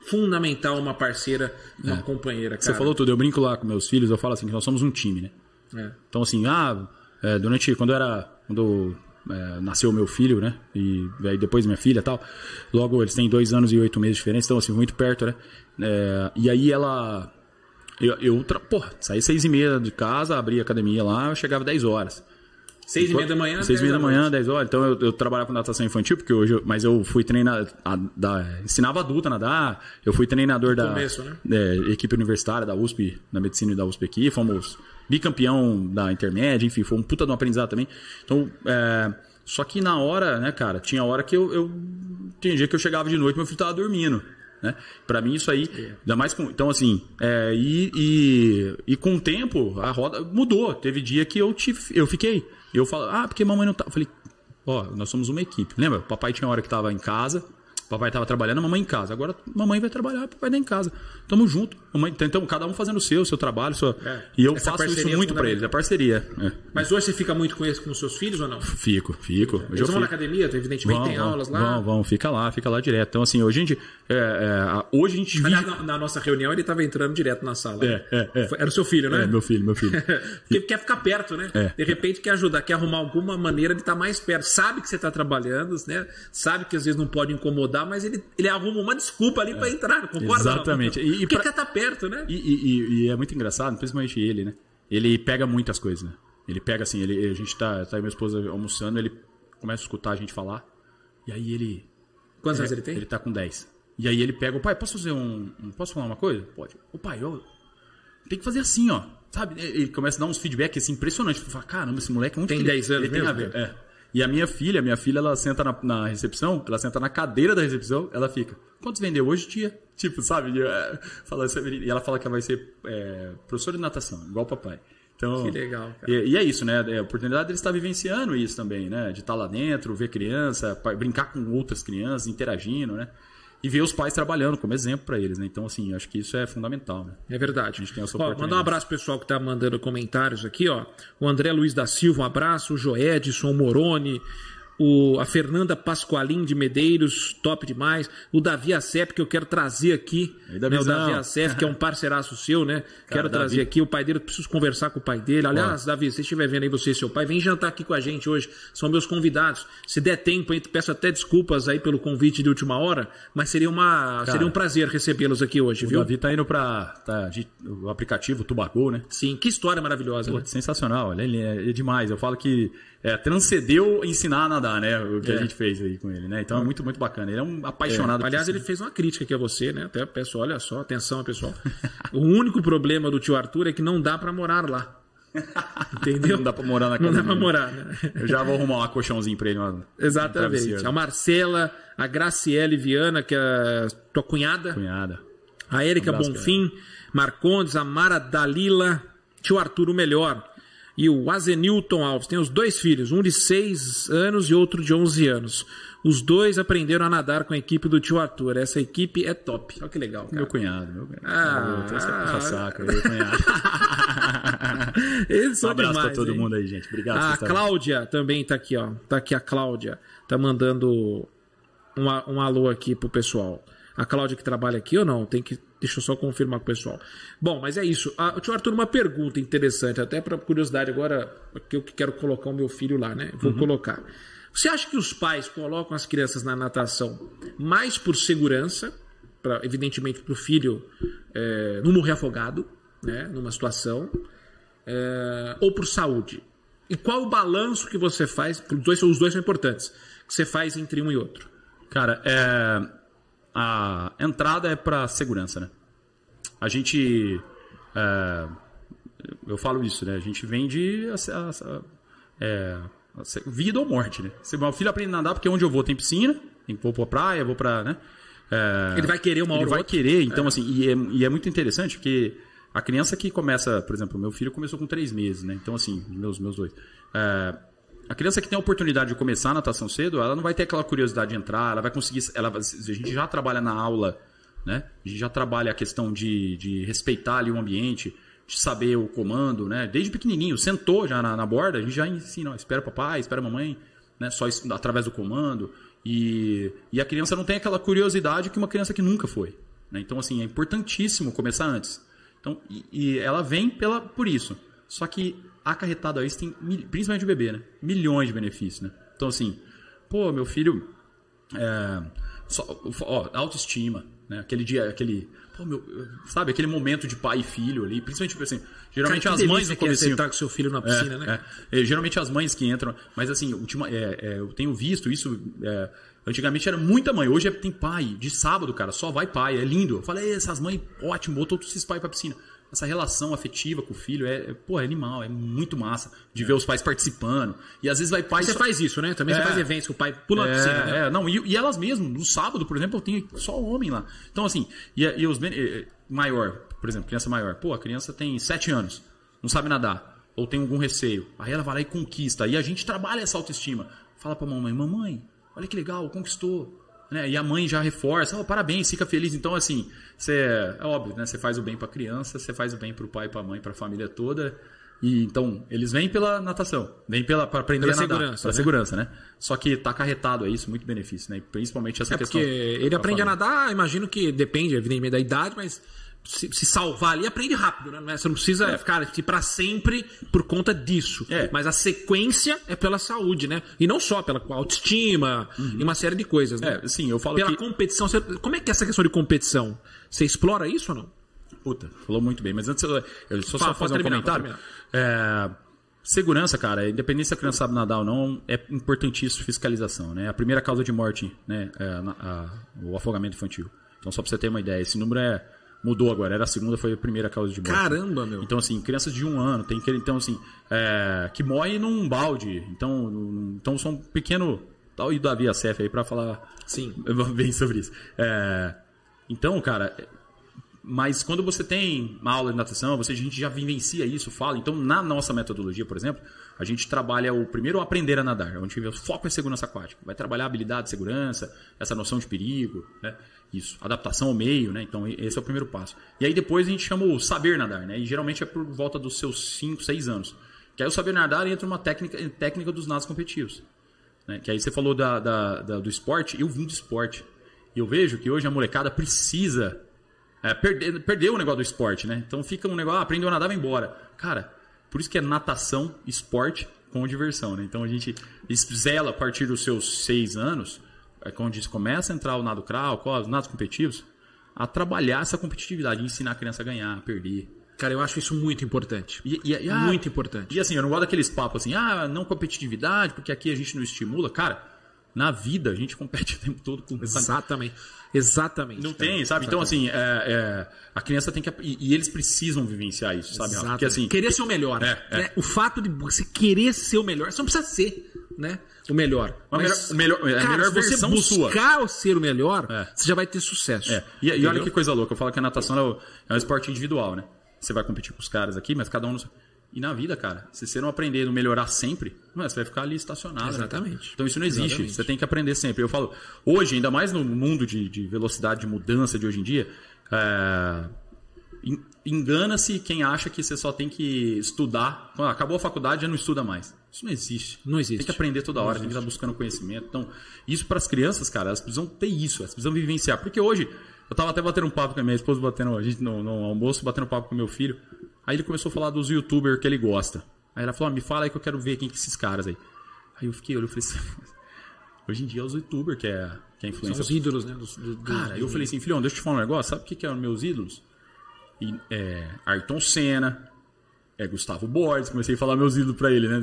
fundamental uma parceira, uma companheira. Cara. É. Você falou tudo, eu brinco lá com meus filhos, eu falo assim, que nós somos um time, né? É. Então, assim, ah, é, durante. Quando eu era. Quando é, nasceu meu filho, né? E aí depois minha filha e tal. Logo, eles têm dois anos e oito meses de diferença, então, assim, muito perto, né? É, e aí ela. Eu, eu pô, saí seis e meia de casa, abri a academia lá, eu chegava 10 horas. Seis e meia da manhã. Seis e dez meia da manhã, 10 horas. Então eu, eu trabalhava com natação infantil, porque hoje eu- mas eu fui treinador. Da, ensinava adulta a nadar. Eu fui treinador da começo, né? é, equipe universitária da USP, da medicina e da USP aqui. Fomos bicampeão da intermédia, enfim, foi um puta de um aprendizado também. Então, é, só que na hora, né, cara, tinha hora que eu, eu. Tinha dia que eu chegava de noite e meu filho tava dormindo. Né? Pra mim, isso aí, ainda mais com. Então, assim, é, e, e, e com o tempo, a roda mudou. Teve dia que eu, te, eu fiquei. Eu falo, ah, porque mamãe não tá. Eu falei, ó, nós somos uma equipe. Lembra? Papai tinha hora que tava em casa, papai tava trabalhando, a mamãe em casa. Agora, mamãe vai trabalhar, papai tá em casa. Tamo junto. Mamãe, então, cada um fazendo o seu, o seu trabalho. Sua... É. E eu Essa faço isso é muito pra eles, é parceria. É. Mas hoje você fica muito com, esse, com os seus filhos ou não? Fico, fico. Hoje Eles vão na fico. academia, evidentemente tem aulas lá. Vão, vão, fica lá, fica lá direto. Então, assim, hoje a gente. é, é, a- hoje a gente vive. na, na nossa reunião ele estava entrando direto na sala. É, é, é. Era o seu filho, né? É, meu filho, meu filho. Porque quer ficar perto, né? É. De repente quer ajudar, quer arrumar alguma maneira de estar mais perto. Sabe que você está trabalhando, né? Sabe que às vezes não pode incomodar, mas ele, ele arruma uma desculpa ali para entrar, concorda? Exatamente. Não? E- Porque pra- estar perto, né? E, e- e- e é muito engraçado, principalmente ele, né? Ele pega muitas coisas, né? Ele pega assim, ele, a gente tá, tá aí minha esposa almoçando, ele começa a escutar a gente falar. E aí ele. Quantos anos ele tem? Ele tá com 10. E aí ele pega, o pai, posso fazer um. um- Posso falar uma coisa? Pode. O pai, eu. Tem que fazer assim, ó. Sabe? Ele começa a dar uns feedback assim, impressionantes. Fala, caramba, esse moleque é muito Tem 10 anos ele tem a mesmo, ver. É. E a minha filha, minha filha, ela senta na, na recepção, ela senta na cadeira da recepção, ela fica. Quantos vendeu hoje, tia? Tipo, sabe? É, fala, e ela fala que ela vai ser é, professora de natação, igual o papai. Então, Que legal, cara. E, e é isso, né? É a oportunidade de estar vivenciando isso também, né? De estar lá dentro, ver criança, brincar com outras crianças, interagindo, né? E ver os pais trabalhando como exemplo para eles, né? Então, assim, acho que isso é fundamental, né? É verdade. A gente tem essa Ó, mandar um abraço pro pessoal que tá mandando comentários aqui, ó. O André Luiz da Silva, um abraço. O Joedson Moroni. O, a Fernanda Pasqualim de Medeiros, top demais. O Davi Acep, que eu quero trazer aqui. Aí, né, o. Davi Acep, que é um parceiraço seu, né? quero Davi. trazer aqui o pai dele. eu Preciso conversar com o pai dele. Aliás, Davi, se você estiver vendo aí você e seu pai, vem jantar aqui com a gente hoje. São meus convidados. Se der tempo, aí, peço até desculpas aí pelo convite de última hora, mas seria, uma, seria um prazer recebê-los aqui hoje, O viu? Davi tá indo para tá, o aplicativo Tubagol, né? Sim, que história maravilhosa. Pô, né? sensacional, ele é, é demais. Eu falo que é, transcendeu ensinar a nadar, né? O que É. a gente fez aí com ele, né? Então é muito, muito bacana. Ele é um apaixonado por Aliás, ele fez uma crítica aqui a você, né? Até peço, olha só, atenção, pessoal. o único problema do tio Arthur é que não dá pra morar lá. Entendeu? Não dá pra morar na Não casa dá pra morar, né? Eu já vou arrumar um colchãozinho pra ele. Um Exatamente. travesseiro. A Marcela, a Graciele Viana, que é tua cunhada, Cunhada. a Érica Um Bonfim, Marcondes, a Mara Dalila, tio Arthur o melhor. E o Azenilton Alves. Tem os dois filhos, um de 6 anos e outro de 11 anos. Os dois aprenderam a nadar com a equipe do tio Arthur. Essa equipe é top. Olha que legal, cara. Meu cunhado, meu cunhado. Ah, é ah. puxa-saco, meu cunhado. Eles são Um abraço demais, pra todo hein? mundo aí, gente. Obrigado. A Cláudia também tá aqui, ó. Tá aqui a Cláudia. Tá mandando um, um alô aqui pro pessoal. A Cláudia que trabalha aqui ou não? Tem que. Deixa eu só confirmar com o pessoal. Bom, mas é isso. Ah, tio Arthur, uma pergunta interessante, até para curiosidade agora, que eu quero colocar o meu filho lá, né? Vou colocar. Você acha que os pais colocam as crianças na natação mais por segurança, pra, evidentemente para o filho é, não morrer afogado, né? Numa situação, é, ou por saúde? E qual o balanço que você faz? Os dois, os dois são importantes. Que você faz entre um e outro. Cara, é, a entrada é para segurança, né? A gente, é, eu falo isso, né? A gente vende a- a- a- é, Vida ou morte, né? Se meu filho aprende a nadar, porque onde eu vou tem piscina, vou pra praia, vou pra. Né? É, ele vai querer uma hora Ele vai outra. querer, então, é. assim, e é, e é muito interessante porque a criança que começa, por exemplo, meu filho começou com três meses, né? Então, assim, meus, meus dois. É, a criança que tem a oportunidade de começar a natação cedo, ela não vai ter aquela curiosidade de entrar, ela vai conseguir. Ela, a gente já trabalha na aula, né? A gente já trabalha a questão de, de respeitar ali o ambiente, de saber o comando, né? Desde pequenininho, sentou já na, na borda, a gente já ensina, ó, espera papai, espera mamãe, né? Só através do comando. E, e a criança não tem aquela curiosidade que uma criança que nunca foi. Né? Então, assim, é importantíssimo começar antes. Então, e, e ela vem pela, por isso. Só que acarretado a isso tem, principalmente o bebê, né? Milhões de benefícios, né? Então, assim, pô, meu filho. É, só, ó, autoestima, né? Aquele dia, aquele. Pô, meu, sabe, aquele momento de pai e filho ali, principalmente assim, geralmente Cara, as mães no começo com seu filho na piscina, é, né? É, é, geralmente as mães que entram, mas assim, ultima, é, é, eu tenho visto isso, é, antigamente era muita mãe, hoje tem pai, de sábado, cara, só vai pai, é lindo. Eu falei, essas mães, ótimo, botou todos esses pais pra piscina essa relação afetiva com o filho é, é, pô, é animal, é muito massa de ver os pais participando. E às vezes vai pai. Você só... faz isso, né? Também é. você faz eventos que o pai pula é, piscina. Né? É, não, e, e, elas mesmas, no sábado, por exemplo, eu tenho só homem lá. Então, assim, e, e os maior, por exemplo, criança maior, pô, a criança tem 7 anos, não sabe nadar. Ou tem algum receio. Aí ela vai lá e conquista. E a gente trabalha essa autoestima. Fala pra mamãe, mamãe, olha que legal, conquistou né? E a mãe já reforça, oh, parabéns, fica feliz. Então, assim, você, é óbvio, né? Você faz o bem para a criança, você faz o bem para o pai, para a mãe, para a família toda. E então, eles vêm pela natação, vêm pela para aprender pela a nadar, segurança, né? segurança, né? Só que tá acarretado a isso muito benefício, né? Principalmente essa é questão. Porque ele aprende a nadar, imagino que depende, evidentemente, da idade, mas se, se, salvar ali, aprende rápido, né? Você não precisa é. ficar aqui para sempre por conta disso. É. Mas a sequência é pela saúde, né? E não só pela autoestima uhum. e uma série de coisas, né? É, sim, eu falo Pela que... competição. Você, como é que é essa questão de competição? Você explora isso ou não? Puta, falou muito bem. Mas antes eu, eu só, Fala, só fazer um comentário. É, segurança, cara, independente se a criança sabe nadar ou não, é importantíssimo fiscalização, né? A primeira causa de morte, né? É a, a, o afogamento infantil. Então, só pra você ter uma ideia, esse número é Mudou agora, era a segunda, foi a primeira causa de morte. Caramba, meu. Então, assim, crianças de um ano, tem que. Então, assim, é, que morre num balde. Então, então são um pequeno. Tal e o Davi Acef aí para falar Sim. bem sobre isso. É, então, cara, mas quando você tem uma aula de natação, você, a gente já vivencia isso, fala. Então, na nossa metodologia, por exemplo, a gente trabalha o primeiro aprender a nadar, onde o foco é segurança aquática. Vai trabalhar habilidade de segurança, essa noção de perigo, né? Isso, adaptação ao meio, né? Então esse é o primeiro passo. E aí depois a gente chama o saber nadar, né? E geralmente é por volta dos seus 5, 6 anos. Que aí o saber nadar entra uma técnica, técnica dos nados competitivos. Né? Que aí você falou da, da, da, do esporte, eu vim do esporte. E eu vejo que hoje a molecada precisa é, perder o negócio do esporte, né? Então fica um negócio, ah, aprendeu a nadar, vai embora. Cara, por isso que é natação, esporte com diversão, né? Então a gente zela a partir dos seus seis anos é quando começa a entrar o nado crawl, os nados competitivos, a trabalhar essa competitividade, ensinar a criança a ganhar, a perder. Cara, eu acho isso muito importante. E, e, e, ah, muito importante. E assim, eu não gosto daqueles papos assim, ah, não competitividade, porque aqui a gente não estimula. Cara, na vida a gente compete o tempo todo com. Exatamente. Exatamente. Não cara. tem, sabe? Então, Exatamente. Então, assim, é, é, a criança tem que. E, e, eles precisam vivenciar isso, sabe? Exatamente. Porque, assim, querer ser o melhor. É, é. Né? O fato de você querer ser o melhor, você não precisa ser, né? o melhor. Mas, melhor, melhor, cara, a melhor versão você buscar sua. ser o melhor, é. você já vai ter sucesso. É. E, e, olha que coisa louca, eu falo que a natação é, o, é um esporte individual, né? Você vai competir com os caras aqui, mas cada um... No... E na vida, cara, se você não aprender a melhorar sempre, você vai ficar ali estacionado. Né, Exatamente. Né, então isso não existe. Exatamente. Você tem que aprender sempre. Eu falo, hoje, ainda mais no mundo de, de velocidade, de mudança de hoje em dia, é engana-se quem acha que você só tem que estudar. Quando acabou a faculdade, já não estuda mais. Isso não existe. Não existe. Tem que aprender toda hora, tem que estar buscando conhecimento. Então, isso para as crianças, cara, elas precisam ter isso, elas precisam vivenciar. Porque hoje, eu estava até batendo um papo com a minha esposa, batendo, a gente no, no almoço, batendo um papo com meu filho. Aí ele começou a falar dos youtubers que ele gosta. Aí ela falou: ah, me fala aí que eu quero ver quem que esses caras aí. Aí eu fiquei, eu falei assim. Hoje em dia é os youtubers que é, que é influência. São os ídolos, né? Dos, do, cara, eu falei assim, filhão, deixa eu te falar um negócio. Sabe o que, que eram meus ídolos? E, é, Ayrton Senna, é, Gustavo Borges, comecei a falar meus ídolos para ele, né?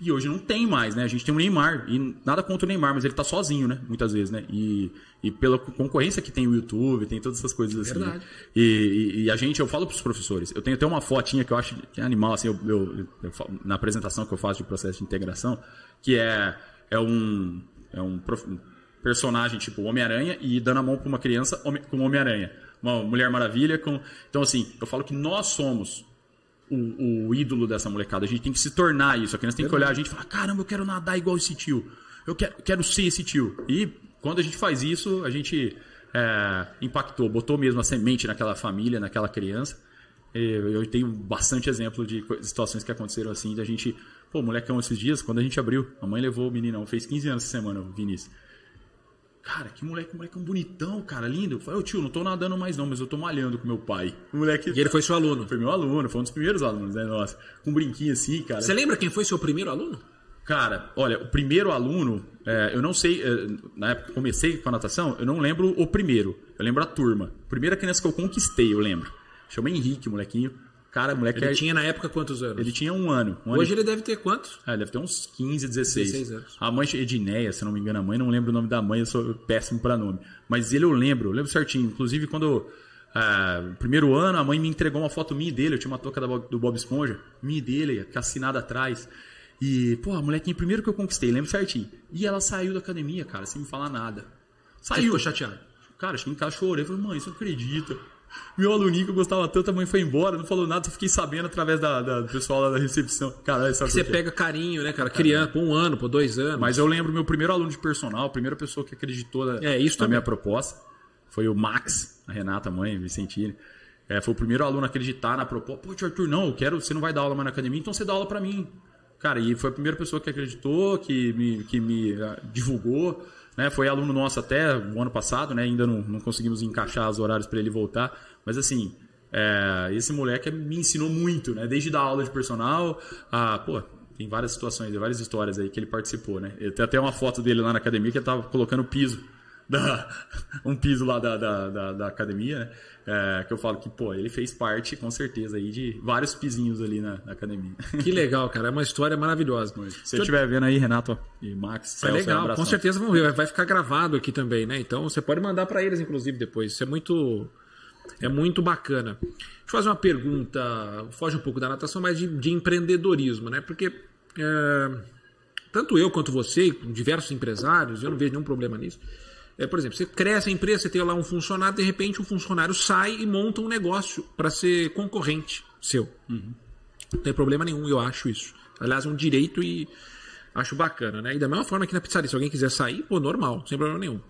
E hoje não tem mais, né? A gente tem o Neymar. E nada contra o Neymar, mas ele tá sozinho, né? Muitas vezes, né? E, e pela concorrência que tem o YouTube, tem todas essas coisas assim. Verdade. Né? E, e, e, a gente, eu falo pros professores, eu tenho até uma fotinha que eu acho que é animal, assim, eu, eu, eu, na apresentação que eu faço de processo de integração, que é, é um, é um prof, personagem tipo Homem-Aranha e dando a mão pra uma criança com Homem-Aranha. Uma Mulher Maravilha com. Então, assim, eu falo que nós somos o, o, ídolo dessa molecada. A gente tem que se tornar isso. A criança tem que olhar a gente e falar: caramba, eu quero nadar igual esse tio. Eu quero, quero ser esse tio. E quando a gente faz isso, a gente é, impactou, botou mesmo a semente naquela família, naquela criança. Eu tenho bastante exemplo de situações que aconteceram assim, da gente, pô, molecão esses dias, quando a gente abriu, a mãe levou o meninão, fez 15 anos essa semana, o Vinícius. Cara, que moleque, moleque bonitão, cara, lindo. Eu falei, ô tio, não tô nadando mais não, mas eu tô malhando com meu pai. O moleque. E ele foi seu aluno? Foi meu aluno, foi um dos primeiros alunos, né? Nossa, com um brinquinho assim, cara. Você lembra quem foi seu primeiro aluno? Cara, olha, o primeiro aluno, é, eu não sei, é, na época que comecei com a natação, eu não lembro o primeiro, eu lembro a turma. Primeira criança que eu conquistei, eu lembro. Chama Henrique, molequinho. Cara, moleque. Ele é... tinha na época quantos anos? Ele tinha um ano. Um Hoje ano... ele deve ter quantos? Ah, deve ter uns 15, 16. 16 anos. A mãe Edineia, se não me engano, a mãe, não lembro o nome da mãe, eu sou péssimo para nome. Mas ele eu lembro, eu lembro certinho. Inclusive, quando. Ah, primeiro ano, a mãe me entregou uma foto minha dele, eu tinha uma touca do Bob Esponja, minha dele, assinada atrás. E, pô, a molequinha, primeiro que eu conquistei, lembro certinho. E ela saiu da academia, cara, sem me falar nada. Saiu. Você ficou chateado? Cara, cheguei em casa, chorei. Falei, mãe, você não acredita. Meu aluninho que eu gostava tanto, a mãe foi embora, não falou nada, eu fiquei sabendo através da, da do pessoal lá da recepção. Cara, essa Você pega carinho, né, cara? Criança, por um ano, por dois anos. Mas eu lembro meu primeiro aluno de personal, a primeira pessoa que acreditou na, é, isso na minha proposta. Foi o Max, a Renata, a mãe, Vicentini. É, foi o primeiro aluno a acreditar na proposta. Pô, tio Arthur, não, eu quero, você não vai dar aula mais na academia, então você dá aula para mim. Cara, e foi a primeira pessoa que acreditou, que me, que me uh, divulgou. Né? Foi aluno nosso até o ano passado, né? ainda não, não conseguimos encaixar os horários para ele voltar. Mas assim, é, esse moleque me ensinou muito, né? Desde dar aula de personal, a, pô, tem várias situações, várias histórias aí que ele participou, né? Tem até uma foto dele lá na academia que ele tava colocando piso, da, um piso lá da, da, da, da academia, né? É, que eu falo que, pô, ele fez parte, com certeza, aí de vários pisinhos ali na, na academia. Que legal, cara. É uma história maravilhosa. Se você estiver vendo aí, Renato e Max, é legal. Com certeza vão ver. Vai ficar gravado aqui também, né? Então você pode mandar para eles, inclusive, depois. Isso é muito é muito bacana. Deixa eu fazer uma pergunta, foge um pouco da natação, mas de, de empreendedorismo, né? Porque é, tanto eu quanto você, diversos empresários, eu não vejo nenhum problema nisso. É, por exemplo, você cresce a empresa, você tem lá um funcionário, de repente o funcionário sai e monta um negócio para ser concorrente seu. Uhum. Não tem problema nenhum, eu acho isso. Aliás, é um direito e acho bacana, né? E da mesma forma que na pizzaria, se alguém quiser sair, pô, normal, sem problema nenhum.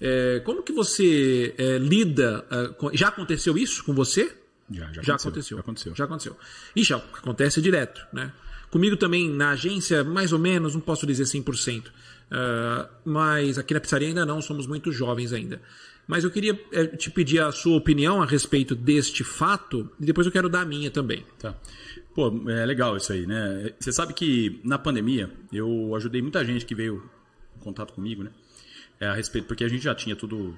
É, como que você é, lida? É, com... já aconteceu isso com você? Já, já, já aconteceu, aconteceu. Já aconteceu. Já aconteceu. Ixi, acontece direto, né? Comigo também na agência, mais ou menos, não posso dizer 100%. Uh, mas aqui na pizzaria ainda não, somos muito jovens ainda. Mas eu queria é, te pedir a sua opinião a respeito deste fato e depois eu quero dar a minha também. Tá. Pô, é legal isso aí, né? Você sabe que na pandemia eu ajudei muita gente que veio em contato comigo, né? é, a respeito, porque a gente já tinha tudo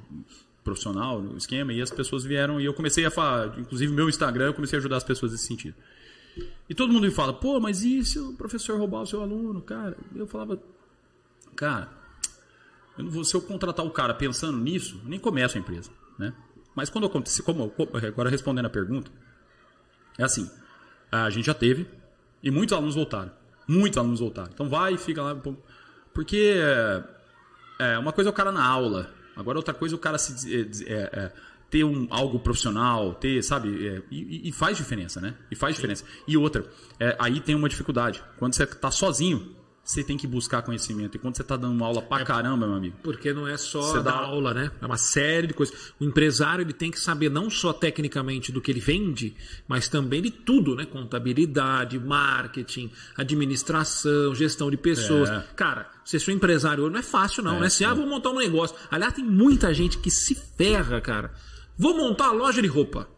profissional no esquema e as pessoas vieram e eu comecei a falar, inclusive meu Instagram, eu comecei a ajudar as pessoas nesse sentido. E todo mundo me fala, pô, mas e se o professor roubar o seu aluno, cara? Eu falava, cara, eu não vou, se eu contratar o cara pensando nisso, nem começo a empresa, né? Mas quando acontece, como agora respondendo a pergunta, é assim, a gente já teve e muitos alunos voltaram, muitos alunos voltaram. Então vai e fica lá, porque é, uma coisa é o cara na aula, agora outra coisa é o cara se, é, é, ter um, algo profissional, ter, sabe? É, e, e, faz diferença, né? E faz diferença. E outra, é, aí tem uma dificuldade. Quando você está sozinho, você tem que buscar conhecimento. E quando você está dando uma aula pra é, caramba, meu amigo. Porque não é só você dar dá... aula, né? É uma série de coisas. O empresário ele tem que saber não só tecnicamente do que ele vende, mas também de tudo, né? Contabilidade, marketing, administração, gestão de pessoas. É. Cara, ser seu empresário não é fácil, não. É, não é assim, ah, vou montar um negócio. Aliás, tem muita gente que se ferra, cara. Vou montar uma loja de roupa.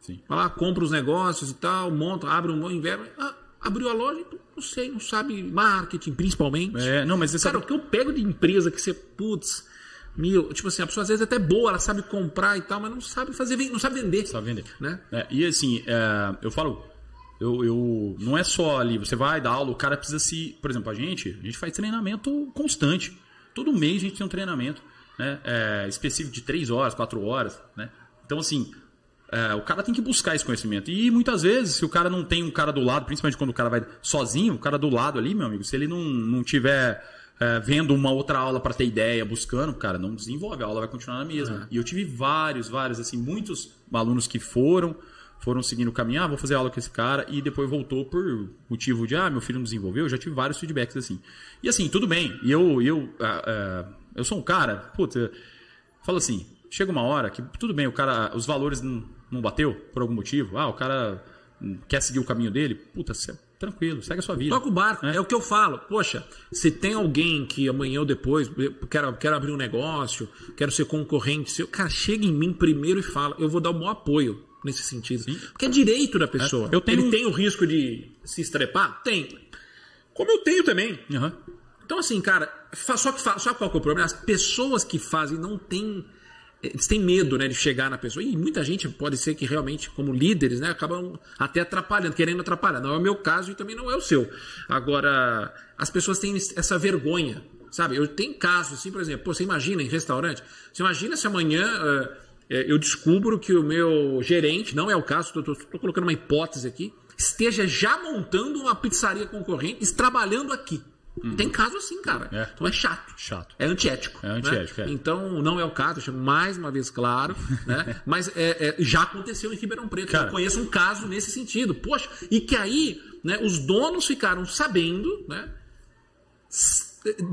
Sim. Vai lá, compra os negócios e tal, monta, abre um inverno. Ah, abriu a loja, não sei, não sabe marketing, principalmente. É, não, mas Cara, sabe... o que eu pego de empresa que você, putz, meu, tipo assim, a pessoa às vezes é até boa, ela sabe comprar e tal, mas não sabe fazer, não sabe vender. Sabe vender. Né? É, e assim, é, eu falo, Eu, eu, não é só ali, você vai dar aula, o cara precisa se. Por exemplo, a gente, a gente faz treinamento constante. Todo mês a gente tem um treinamento né, é, específico de 3 horas, 4 horas. Né? Então, assim, é, o cara tem que buscar esse conhecimento. E muitas vezes, se o cara não tem um cara do lado, principalmente quando o cara vai sozinho, o cara do lado ali, meu amigo, se ele não, não tiver é, vendo uma outra aula para ter ideia, buscando, cara, não desenvolve, a aula vai continuar na mesma. É. E eu tive vários, vários, assim, muitos alunos que foram, foram seguindo o caminho, ah, vou fazer aula com esse cara, e depois voltou por motivo de, ah, meu filho não desenvolveu, eu já tive vários feedbacks assim. E assim, tudo bem, e eu, eu, ah, ah, eu sou um cara, puta, falo assim, chega uma hora que tudo bem, o cara, os valores não, não bateu por algum motivo, ah, o cara quer seguir o caminho dele, puta, tranquilo, segue a sua vida. Toca o barco, é. é o que eu falo. Poxa, se tem alguém que amanhã ou depois quero, quero abrir um negócio, quero ser concorrente seu, cara, chega em mim primeiro e fala, eu vou dar o maior apoio nesse sentido. Sim. Porque é direito da pessoa. É, eu tenho... Ele tem o risco de se estrepar? Tem. Como eu tenho também. Uhum. Então, assim, cara, só que sabe qual que é o problema? As pessoas que fazem não têm eles têm medo né, de chegar na pessoa. E muita gente pode ser que realmente, como líderes, né, acabam até atrapalhando, querendo atrapalhar. Não é o meu caso e também não é o seu. Agora, as pessoas têm essa vergonha, sabe? Eu tenho casos assim, por exemplo, pô, você imagina em restaurante, você imagina se amanhã uh, eu descubro que o meu gerente, não é o caso, estou colocando uma hipótese aqui, esteja já montando uma pizzaria concorrente, trabalhando aqui. Uhum. Tem caso assim, cara. É. Então é chato. Chato. É antiético. É antiético, né? é. Então não é o caso, deixa mais uma vez claro, né? Mas é, é, já aconteceu em Ribeirão Preto. Cara, eu conheço um caso nesse sentido. Poxa, e que aí né, os donos ficaram sabendo, né?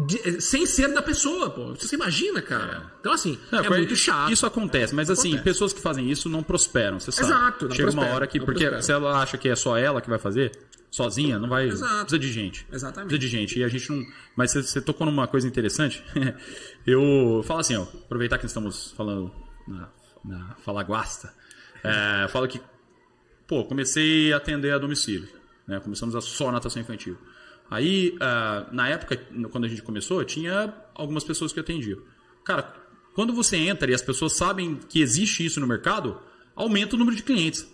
De, sem ser da pessoa, pô. Você imagina, cara? É. Então, assim, não, é muito chato. Isso acontece, mas assim, acontece. pessoas que fazem isso não prosperam, você sabe. Exato, Chega prospera, uma hora que, porque prospera. se ela acha que é só ela que vai fazer, sozinha, não vai. Exato. Precisa de gente. Exatamente. Precisa de gente. E a gente não. Mas você, você tocou numa coisa interessante. eu falo assim, ó, aproveitar que estamos falando na, na Fala Guasta. É, falo que, pô, comecei a atender a domicílio. Né? Começamos a só natação infantil. Aí, uh, na época, quando a gente começou, tinha algumas pessoas que atendiam. Cara, quando você entra e as pessoas sabem que existe isso no mercado, aumenta o número de clientes.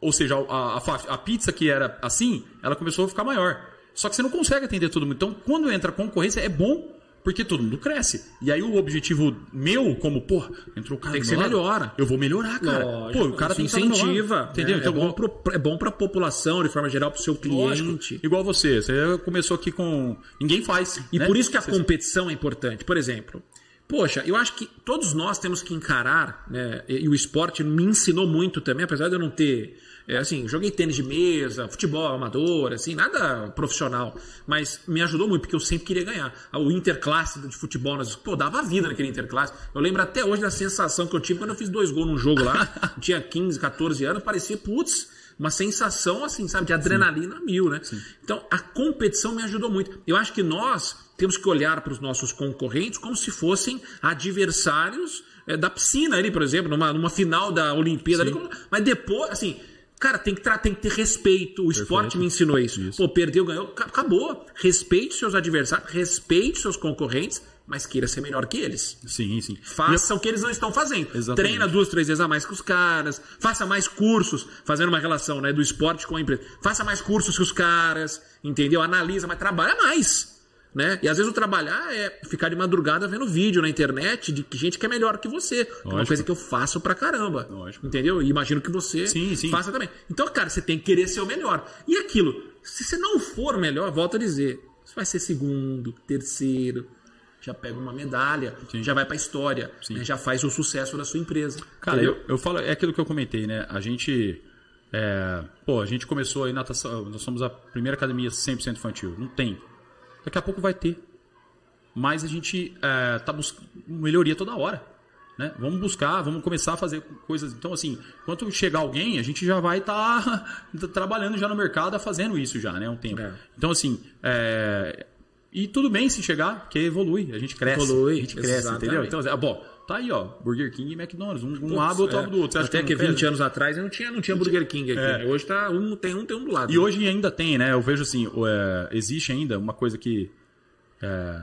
Ou seja, a, a, a, pizza que era assim, ela começou a ficar maior. Só que você não consegue atender todo mundo. Então, quando entra concorrência, é bom porque todo mundo cresce. E aí o objetivo meu, como, pô, entrou o cara Tem que ser melhor. Eu vou melhorar, cara. Lógico, pô, o cara tem que incentiva. Entendeu? É, então, é, bom pro, é bom pra população, de forma geral, pro seu cliente. Lógico. Igual você. Você começou aqui com. Ninguém faz. E né? por isso que a competição é importante. Por exemplo. Poxa, eu acho que todos nós temos que encarar, né? E o esporte me ensinou muito também, apesar de eu não ter é, assim, joguei tênis de mesa, futebol amador, assim, nada profissional. Mas me ajudou muito, porque eu sempre queria ganhar. O interclasse de futebol, nós, pô, dava vida naquele interclasse. Eu lembro até hoje da sensação que eu tive quando eu fiz dois gols num jogo lá. tinha 15, 14 anos, parecia, putz, uma sensação assim, sabe, de adrenalina Sim. mil, né? Sim. Então, a competição me ajudou muito. Eu acho que nós temos que olhar para os nossos concorrentes como se fossem adversários é, da piscina ali, por exemplo, numa, numa final da Olimpíada. Ali, mas depois, assim, Cara, tem que, tem que ter respeito. O Perfeito. esporte me ensinou isso. isso. Pô, perdeu, ganhou, acabou. Respeite seus adversários, respeite seus concorrentes, mas queira ser melhor que eles. Sim, sim. Faça o que eles não estão fazendo. Exatamente. Treina duas, três vezes a mais que os caras. Faça mais cursos, fazendo uma relação né, do esporte com a empresa. Faça mais cursos que os caras, entendeu? Analisa, mas trabalha mais. Né? E às vezes o trabalhar é ficar de madrugada vendo vídeo na internet de gente que é melhor que você. É uma coisa que eu faço pra caramba. Lógico. Entendeu? E imagino que você sim, sim. faça também. Então, cara, você tem que querer ser o melhor. E aquilo, se você não for o melhor, volta a dizer, você vai ser segundo, terceiro, já pega uma medalha, sim. já vai pra história, né? já faz o sucesso da sua empresa. Cara, eu, eu falo, é aquilo que eu comentei, né? A gente. É, pô, a gente começou aí natação, nós somos a primeira academia 100% infantil. Não tem Daqui a pouco vai ter. Mas a gente é, tá buscando melhoria toda hora. Né? Vamos buscar, vamos começar a fazer coisas. Então, assim, quando chegar alguém, a gente já vai estar tá trabalhando já no mercado, fazendo isso já, né? Um tempo. É. Então, assim, é... e tudo bem se chegar, porque evolui, a gente cresce. Evolui, a gente cresce, exatamente. entendeu? Então, é, bom, tá aí, ó, Burger King e McDonald's, um, um lado, outro lado do outro. Até que, que 20 anos atrás não tinha, não tinha Burger King aqui. É. Hoje tá, um tem um, tem um do lado. E né? hoje ainda tem, né? Eu vejo assim, é, existe ainda uma coisa que. É,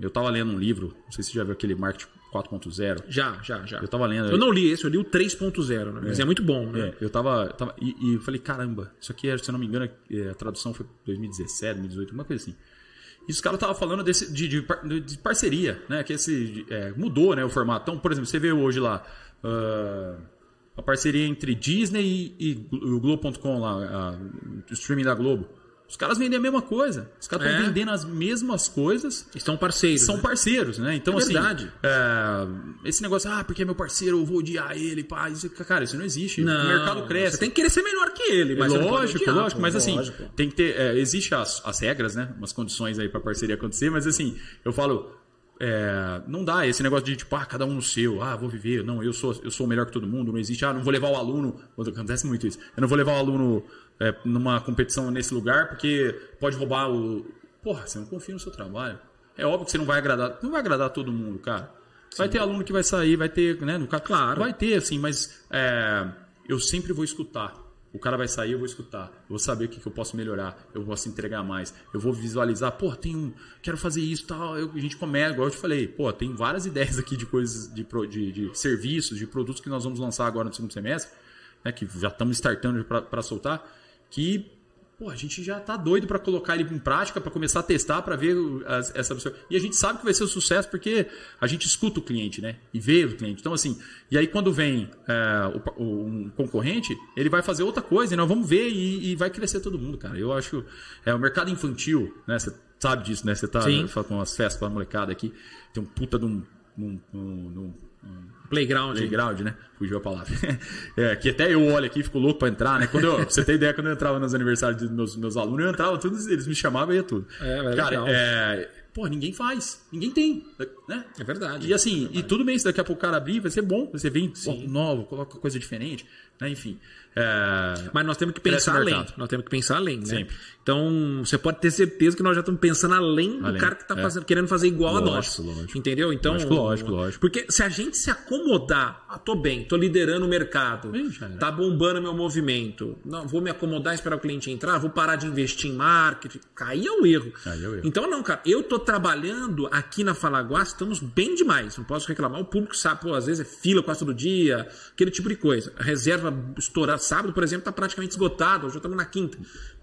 eu tava lendo um livro, não sei se você já viu aquele Marketing 4.0. Já, já, já. Eu tava lendo. Eu não li esse, eu li o 3.0, né? Mas é. muito bom, né? É, eu tava. tava e, e falei, caramba, isso aqui, se eu não me engano, é, a tradução foi 2017, 2018, uma coisa assim. E os caras estavam falando desse, de, de, de, parceria, né? Que esse é, mudou né, o formato. Então, por exemplo, você vê hoje lá uh, a parceria entre Disney e, e o Globo.com lá, a, o streaming da Globo. Os caras vendem a mesma coisa. Os caras estão é. vendendo as mesmas coisas. Estão parceiros. São né? parceiros, né? Então, é assim. Verdade. É, esse negócio, ah, porque é meu parceiro, eu vou odiar ele, pá. Isso, cara, isso não existe. Não, o mercado cresce. Você tem que querer ser melhor que ele, mas lógico, odiar, lógico. Mas assim, lógico. tem que ter. É, existe as, as regras, né? Umas condições aí pra parceria acontecer, mas assim, eu falo. É, não dá esse negócio de tipo, ah, cada um no seu, ah, vou viver, não, eu sou, eu sou melhor que todo mundo, não existe, ah, não vou levar o aluno, acontece muito isso, eu não vou levar o aluno é, numa competição nesse lugar porque pode roubar o. Porra, você não confia no seu trabalho. É óbvio que você não vai agradar, não vai agradar todo mundo, cara. Vai ter aluno que vai sair, vai ter, né, no claro. vai ter assim, mas é, eu sempre vou escutar. O cara vai sair, eu vou escutar. Eu vou saber o que, que eu posso melhorar. Eu posso entregar mais. Eu vou visualizar. Pô, tem um. Quero fazer isso tal. Eu, a gente começa, igual eu te falei. Pô, tem várias ideias aqui de coisas, de, de, de serviços, de produtos que nós vamos lançar agora no segundo semestre. Né, que já estamos startando para soltar. Que Pô, a gente já tá doido para colocar ele em prática, para começar a testar, para ver as, essa pessoa. E a gente sabe que vai ser um sucesso porque a gente escuta o cliente, né? E vê o cliente. Então, assim, e aí quando vem é, o, um concorrente, ele vai fazer outra coisa e nós vamos ver e, e vai crescer todo mundo, cara. Eu acho. É, o mercado infantil, né? Você sabe disso, né? Você tá Sim. com as festas pra molecada aqui, tem um puta de um, um, um, um Playground. Playground, né? Fugiu a palavra. É, que até eu olho aqui e fico louco pra entrar, né? Quando eu, pra você ter ideia, quando eu entrava nos aniversários dos meus, meus alunos, eu entrava, todos eles me chamavam e ia tudo. É, é Cara, legal. é. Pô, ninguém faz. Ninguém tem. Né? É verdade. E assim, é verdade. e tudo bem, se daqui a pouco o cara abrir, vai ser bom. Você vem pô, novo, coloca coisa diferente, né? Enfim. É... Mas nós temos que pensar além. Nós temos que pensar além, né? Sempre. Então, você pode ter certeza que nós já estamos pensando além, do Além, cara que está é. querendo fazer igual a nós. Lógico, lógico. Entendeu? Então, Lógico, lógico, lógico. Porque se a gente se acomodar, ah, tô bem, tô liderando o mercado, era. tá bombando meu movimento, não, vou me acomodar, esperar o cliente entrar, vou parar de investir em marketing, aí é o erro. Aí é o erro. Então, não, cara, eu tô trabalhando aqui na Falaguá, estamos bem demais, não posso reclamar. O público sabe, pô, às vezes é fila quase todo dia, aquele tipo de coisa. A reserva estourar sábado, por exemplo, tá praticamente esgotada, hoje estamos na quinta.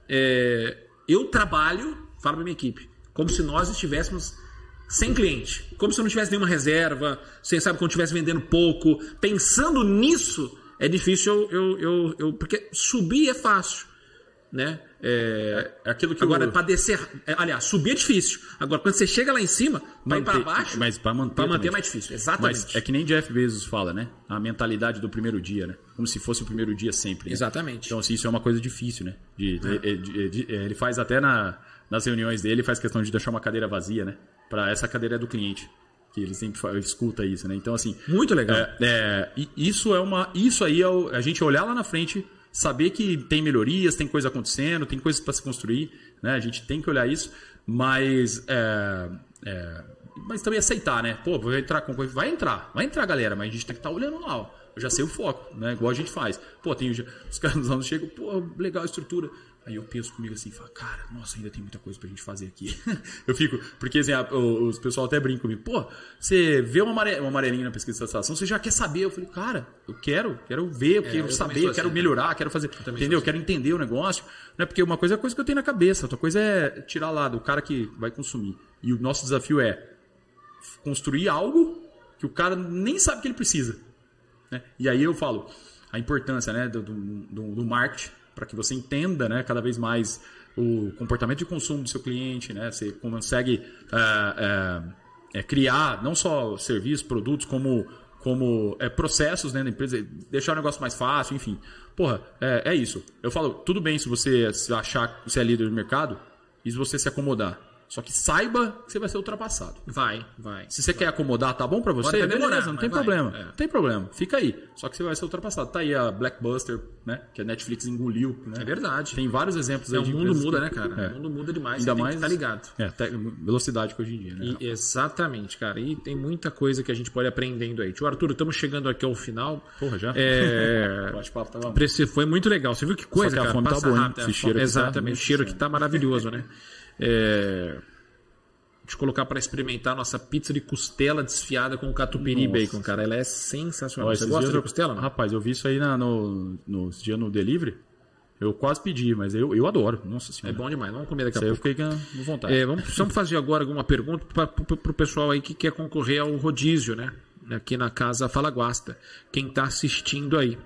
É, eu trabalho, falo pra minha equipe, como se nós estivéssemos sem cliente, como se eu não tivesse nenhuma reserva, você sabe, quando estivesse vendendo pouco. Pensando nisso, é difícil eu, eu, eu, eu- Porque subir é fácil, né? É, É aquilo que Agora, o- para descer. é, aliás, subir é difícil. Agora, quando você chega lá em cima, vai para baixo. Mas para manter. Pra manter é mais difícil, exatamente. Mas é que nem Jeff Bezos fala, né? A mentalidade do primeiro dia, né? Como se fosse o primeiro dia sempre. né? Exatamente. Então, assim, isso é uma coisa difícil, né? De- de- de- de- ele faz até na, nas reuniões dele, ele faz questão de deixar uma cadeira vazia, né? Para essa cadeira é do cliente. Que ele sempre fa- escuta isso, né? Então, assim. Muito legal. É, é, isso é uma. Isso aí é o- a gente olhar lá na frente, saber que tem melhorias, tem coisa acontecendo, tem coisas para se construir, né? A gente tem que olhar isso, mas. é, é, mas também aceitar, né? Pô, vou entrar com coisa. Vai entrar, vai entrar, galera, mas a gente tem que estar olhando lá, ó. Eu já sei o foco, né? Igual a gente faz. Pô, tem, os caras nos chegam, pô, legal a estrutura. Aí eu penso comigo assim, falo, cara, nossa, ainda tem muita coisa pra gente fazer aqui. eu fico, porque assim, a- o- os pessoal até brincam comigo, pô, você vê uma, amare- uma amarelinha na pesquisa de satisfação, você já quer saber. Eu falei, cara, eu quero, quero ver, eu quero É, eu também saber, eu quero assim, melhorar, quero fazer, também entendeu? Eu quero entender o negócio, né? Porque uma coisa é a coisa que eu tenho na cabeça, outra coisa é tirar lá do cara que vai consumir. E o nosso desafio é construir algo que o cara nem sabe que ele precisa. né? E aí eu falo a importância né, do, do, do- do marketing para que você entenda né, cada vez mais o comportamento de consumo do seu cliente, né? Você consegue é, é, é, criar não só serviços, produtos, como, como é, processos né, da empresa, deixar o negócio mais fácil, enfim. Porra, é, é isso. Eu falo, tudo bem se você se achar que você é líder do mercado e se você se acomodar. Só que saiba que você vai ser ultrapassado. Vai, vai. Se você quer acomodar, tá bom pra você? Pode até Beleza, demorar, não tem vai. problema. É. Não tem problema. Fica aí. Só que você vai ser ultrapassado. Tá aí a Blackbuster, né? Que a Netflix engoliu. Né? É verdade. Tem vários exemplos É, aí o mundo muda, que- né, cara? É. O mundo muda demais. Ainda mais. que estar ligado. É, velocidade que hoje em dia, né? E- exatamente, cara. E tem muita coisa que a gente pode aprendendo aí. Tio Arthur, estamos chegando aqui ao final. Porra, já? É, O bate-papo tava. Prece- Foi muito legal. Você viu que coisa, que a cara? fome tá Passa boa, hein? rápido. Esse A cheiro tá- Exatamente. O cheiro aqui tá maravilhoso, né? É, te colocar para experimentar a nossa pizza de costela desfiada com catupiry e Nossa. bacon, cara. Ela é sensacional. Ó, Você gosta de eu- costela? Não? Rapaz, eu vi isso aí na, no, nos dias no delivery. Eu quase pedi, mas eu, eu adoro. Nossa É senhora. bom demais. Vamos comer daqui a Isso eu pouco. fiquei com vontade. É, vamos, precisamos fazer agora alguma pergunta para o pessoal aí que quer concorrer ao rodízio, né? Aqui na Casa Fala Guasta. Quem está assistindo aí.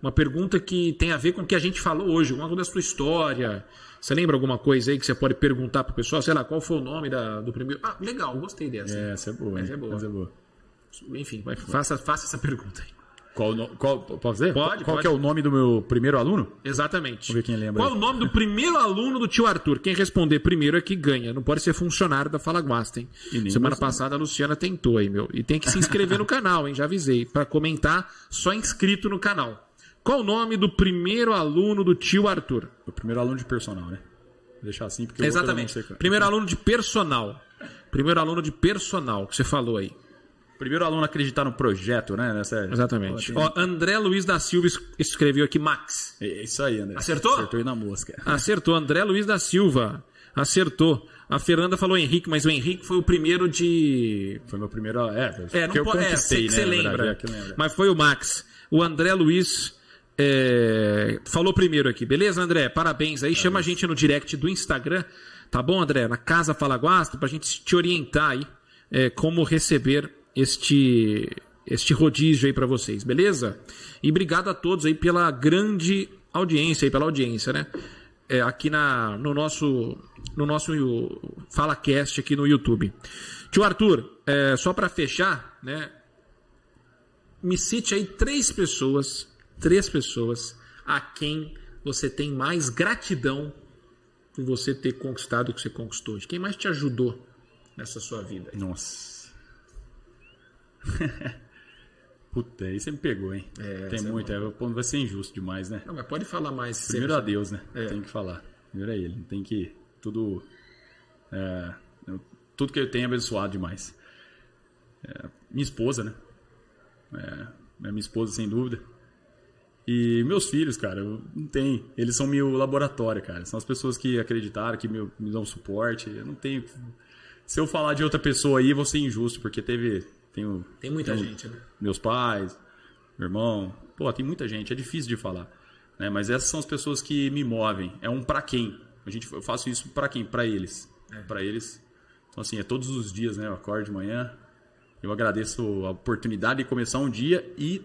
Uma pergunta que tem a ver com o que a gente falou hoje, alguma coisa da sua história. Você lembra alguma coisa aí que você pode perguntar pro pessoal? Sei lá, qual foi o nome da- do primeiro. Ah, legal, gostei dessa. É, essa é boa. Essa é boa. Essa é boa. Enfim, vai, faça, faça essa pergunta aí. Qual, qual, pode dizer? Pode, Qual pode. é o nome do meu primeiro aluno? Exatamente. Vamos ver quem lembra Qual o nome do primeiro aluno do tio Arthur? Quem responder primeiro é que ganha. Não pode ser funcionário da Fala Guasta, hein? Semana passada a Luciana tentou aí, meu. E tem que se inscrever no canal, hein? Já avisei. Pra comentar, só inscrito no canal. Qual o nome do primeiro aluno do tio Arthur? O primeiro aluno de personal, né? Vou deixar assim, porque eu não Exatamente. sei é. Primeiro aluno de personal. Primeiro aluno de personal, que você falou aí. Primeiro aluno a acreditar no projeto, né? Nessa... Exatamente. Ó, André Luiz da Silva es- escreveu aqui Max. tem- É isso aí, André. Acertou? Acertou aí na mosca. Acertou. André Luiz da Silva. Acertou. A Fernanda falou Henrique, mas o Henrique foi o primeiro de. Foi meu primeiro. É, É, não pode. É, né? você na lembra. é lembra. Mas foi o Max. O André Luiz é, falou primeiro aqui. Beleza, André? Parabéns aí. Chama a gente no direct do Instagram. Tá bom, André? Na Casa Fala Guasta, pra gente te orientar aí é, como receber este, este rodízio aí pra vocês, beleza? E obrigado a todos aí pela grande audiência aí, pela audiência, né? É, aqui na, no nosso no nosso FalaCast aqui no YouTube. Tio Arthur, é, só pra fechar, né? me cite aí três pessoas, três pessoas a quem você tem mais gratidão por você ter conquistado o que você conquistou. hoje. Quem mais te ajudou nessa sua vida? Nossa. Puta, aí você me pegou, hein? Tem essa é muito. É, vai ser injusto demais, né? Não, mas pode falar mais. Primeiro a Deus, né? É. Tem que falar. Primeiro a Ele. Tem que. Tudo. é, tudo que eu tenho é abençoado demais. É, minha esposa, né? É, é minha esposa, sem dúvida. E meus filhos, cara, não tenho. Eles são meu laboratório, cara. São as pessoas que acreditaram, que me, me dão suporte. Eu não tenho. Se eu falar de outra pessoa aí, vou ser injusto, porque teve. Tenho, Tem muita tenho gente, né? meus pais, meu irmão. Pô, tem muita gente, é difícil de falar. Né? Mas essas são as pessoas que me movem. É um pra quem. A gente, eu faço isso pra quem? Pra eles. É. Pra eles. Então, assim, é todos os dias, né? Eu acordo de manhã. Eu agradeço a oportunidade de começar um dia e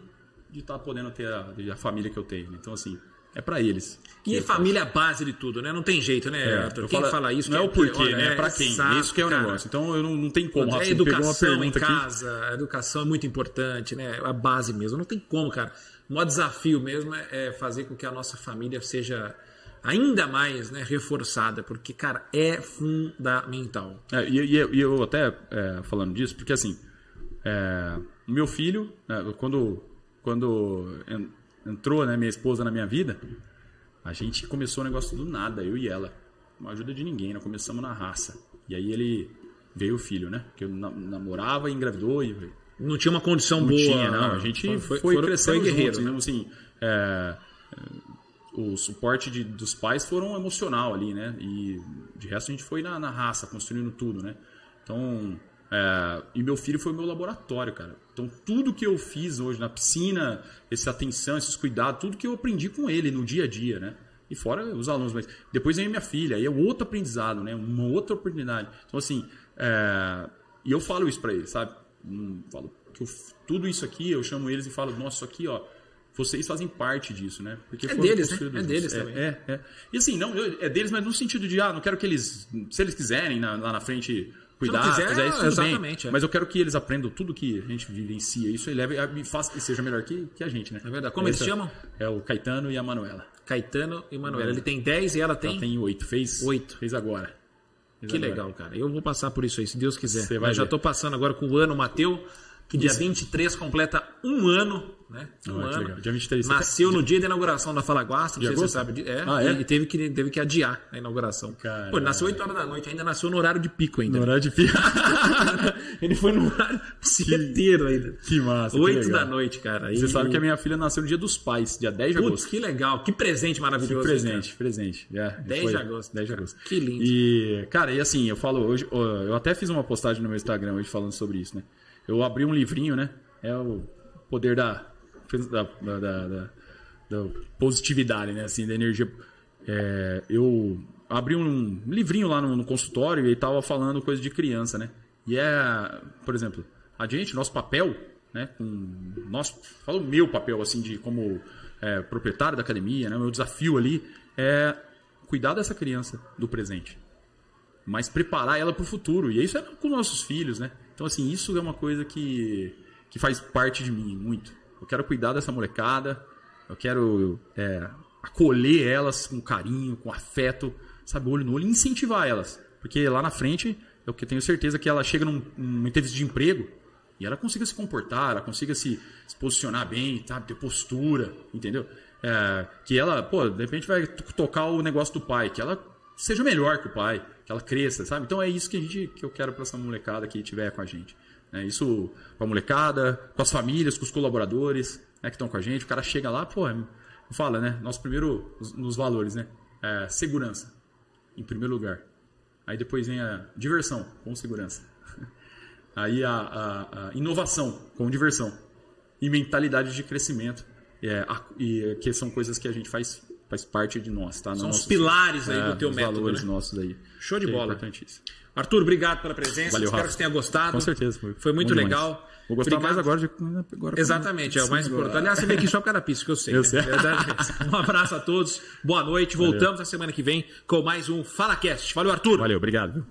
de estar podendo ter a, a família que eu tenho. Então, assim, é pra eles. E família é a base de tudo, né? Não tem jeito, né, é, Arthur? Quem falo- fala isso... Não é o porquê, olha, né? É pra quem. exato, Isso que é o cara. negócio. Então eu não, não tem como. É educação em pergunta aqui. casa, a educação é muito importante, né? A base mesmo. Não tem como, cara. O maior desafio mesmo é é fazer com que a nossa família seja ainda mais né, reforçada, porque, cara, é fundamental. É, e, e eu- e eu até é, falando disso, porque assim, é, o meu filho, né, quando, quando en- entrou né, minha esposa na minha vida, a gente começou o negócio do nada, eu e ela. Não ajuda de ninguém, nós começamos na raça. E aí ele veio o filho, né? Que eu na- namorava e engravidou e Não tinha uma condição não boa. tinha, não. A gente foi, foram- crescendo foi guerreiro. juntos, né? mesmo assim. é, o suporte de- dos pais foram emocional ali, né? E de resto a gente foi na, na raça, construindo tudo, né? Então, é, e meu filho foi o meu laboratório, cara. Então tudo que eu fiz hoje na piscina, essa atenção, esses cuidados, tudo que eu aprendi com ele no dia a dia, né? E fora os alunos, mas depois vem minha filha, aí é outro aprendizado, né? Uma outra oportunidade. Então assim, é, e eu falo isso pra ele, sabe? Falo que eu- tudo isso aqui eu chamo eles e falo, nossa, isso aqui, ó, vocês fazem parte disso, né? Porque É deles, né? É deles juntos. também. É, é. E assim, não, é deles, mas no sentido de, ah, não quero que eles, se eles quiserem na- lá na frente cuidar, quiser, fazer isso, tudo exatamente, bem. é. Mas eu quero que eles aprendam tudo que a gente vivencia, isso e leve, e faça e seja melhor que, que a gente, né? É verdade. Como eles Esse é- chamam? É o Caetano e a Manuela. Caetano e Manuela. Ele tem 10 e ela tem. Ela tem oito, fez Oito. Fez agora. Fez Que agora. legal, cara. Eu vou passar por isso aí, se Deus quiser. Você vai Eu já tô passando agora com o ano, o Mateu. Que dia 23 completa um ano, né? Um Ah, que ano. legal. Dia 23. Nasceu no dia da inauguração da Fala Guasta, não De sei se você sabe. É, Ah, é? e teve que, teve que adiar a inauguração. Caralho. Pô, nasceu 8 horas da noite, ainda nasceu no horário de pico ainda. No horário de pico. ele foi no horário certeiro ainda. que massa. que 8 legal. da noite, cara. Você E- sabe que a minha filha nasceu no dia dos pais, dia 10 de Putz, agosto. que legal. Que presente maravilhoso. presente, presente. É, 10 foi de agosto. 10 de agosto. Que lindo. E, cara, e assim, eu falo hoje, eu até fiz uma postagem no meu Instagram hoje falando sobre isso, né? Eu abri um livrinho, né? É o poder da, da, da, da- da- da positividade, né? Assim, da energia. É, eu abri um livrinho lá no, no consultório e tava falando coisa de criança, né? E é, por exemplo, a gente, nosso papel, né? Com nosso, falo meu papel, assim, de como é, proprietário da academia, né? Meu desafio ali é cuidar dessa criança do presente mas preparar ela para o futuro. E isso é com nossos filhos, né? Então, assim, isso é uma coisa que, que faz parte de mim muito. Eu quero cuidar dessa molecada, eu quero é, acolher elas com carinho, com afeto, sabe, olho no olho, e incentivar elas. Porque lá na frente, eu tenho certeza que ela chega num, numa entrevista de emprego e ela consiga se comportar, ela consiga se, se posicionar bem, sabe, ter postura, entendeu? É, que ela, pô, de repente vai to- tocar o negócio do pai, que ela seja melhor que o pai, que ela cresça, sabe? Então é isso que a gente que eu quero para essa molecada que tiver com a gente. né? Isso com a molecada, com as famílias, com os colaboradores né, que estão com a gente. O cara chega lá, pô, fala, né? Nosso primeiro nos- valores, né? É, segurança, em primeiro lugar. Aí depois vem a diversão com segurança. Aí a, a- a inovação com diversão e mentalidade de crescimento, é, a- e, que são coisas que a gente faz faz parte de nós, tá? São Nos os pilares aí é, do teu os método, valores né? nossos aí. Show de Que é bola. importantíssimo. Arthur, obrigado pela presença. Valeu, Espero Rafa. que você tenha gostado. Com certeza. Foi, Foi muito bom demais. legal. Vou gostar Obrigado. mais agora de agora Exatamente, é o mais Sim, importante. Aliás, você veio aqui só por causa da pista, que eu sei. Eu né? sei. É. Um abraço a todos, boa noite. Voltamos na semana que vem com mais um FalaCast. Valeu, Arthur. Valeu, obrigado.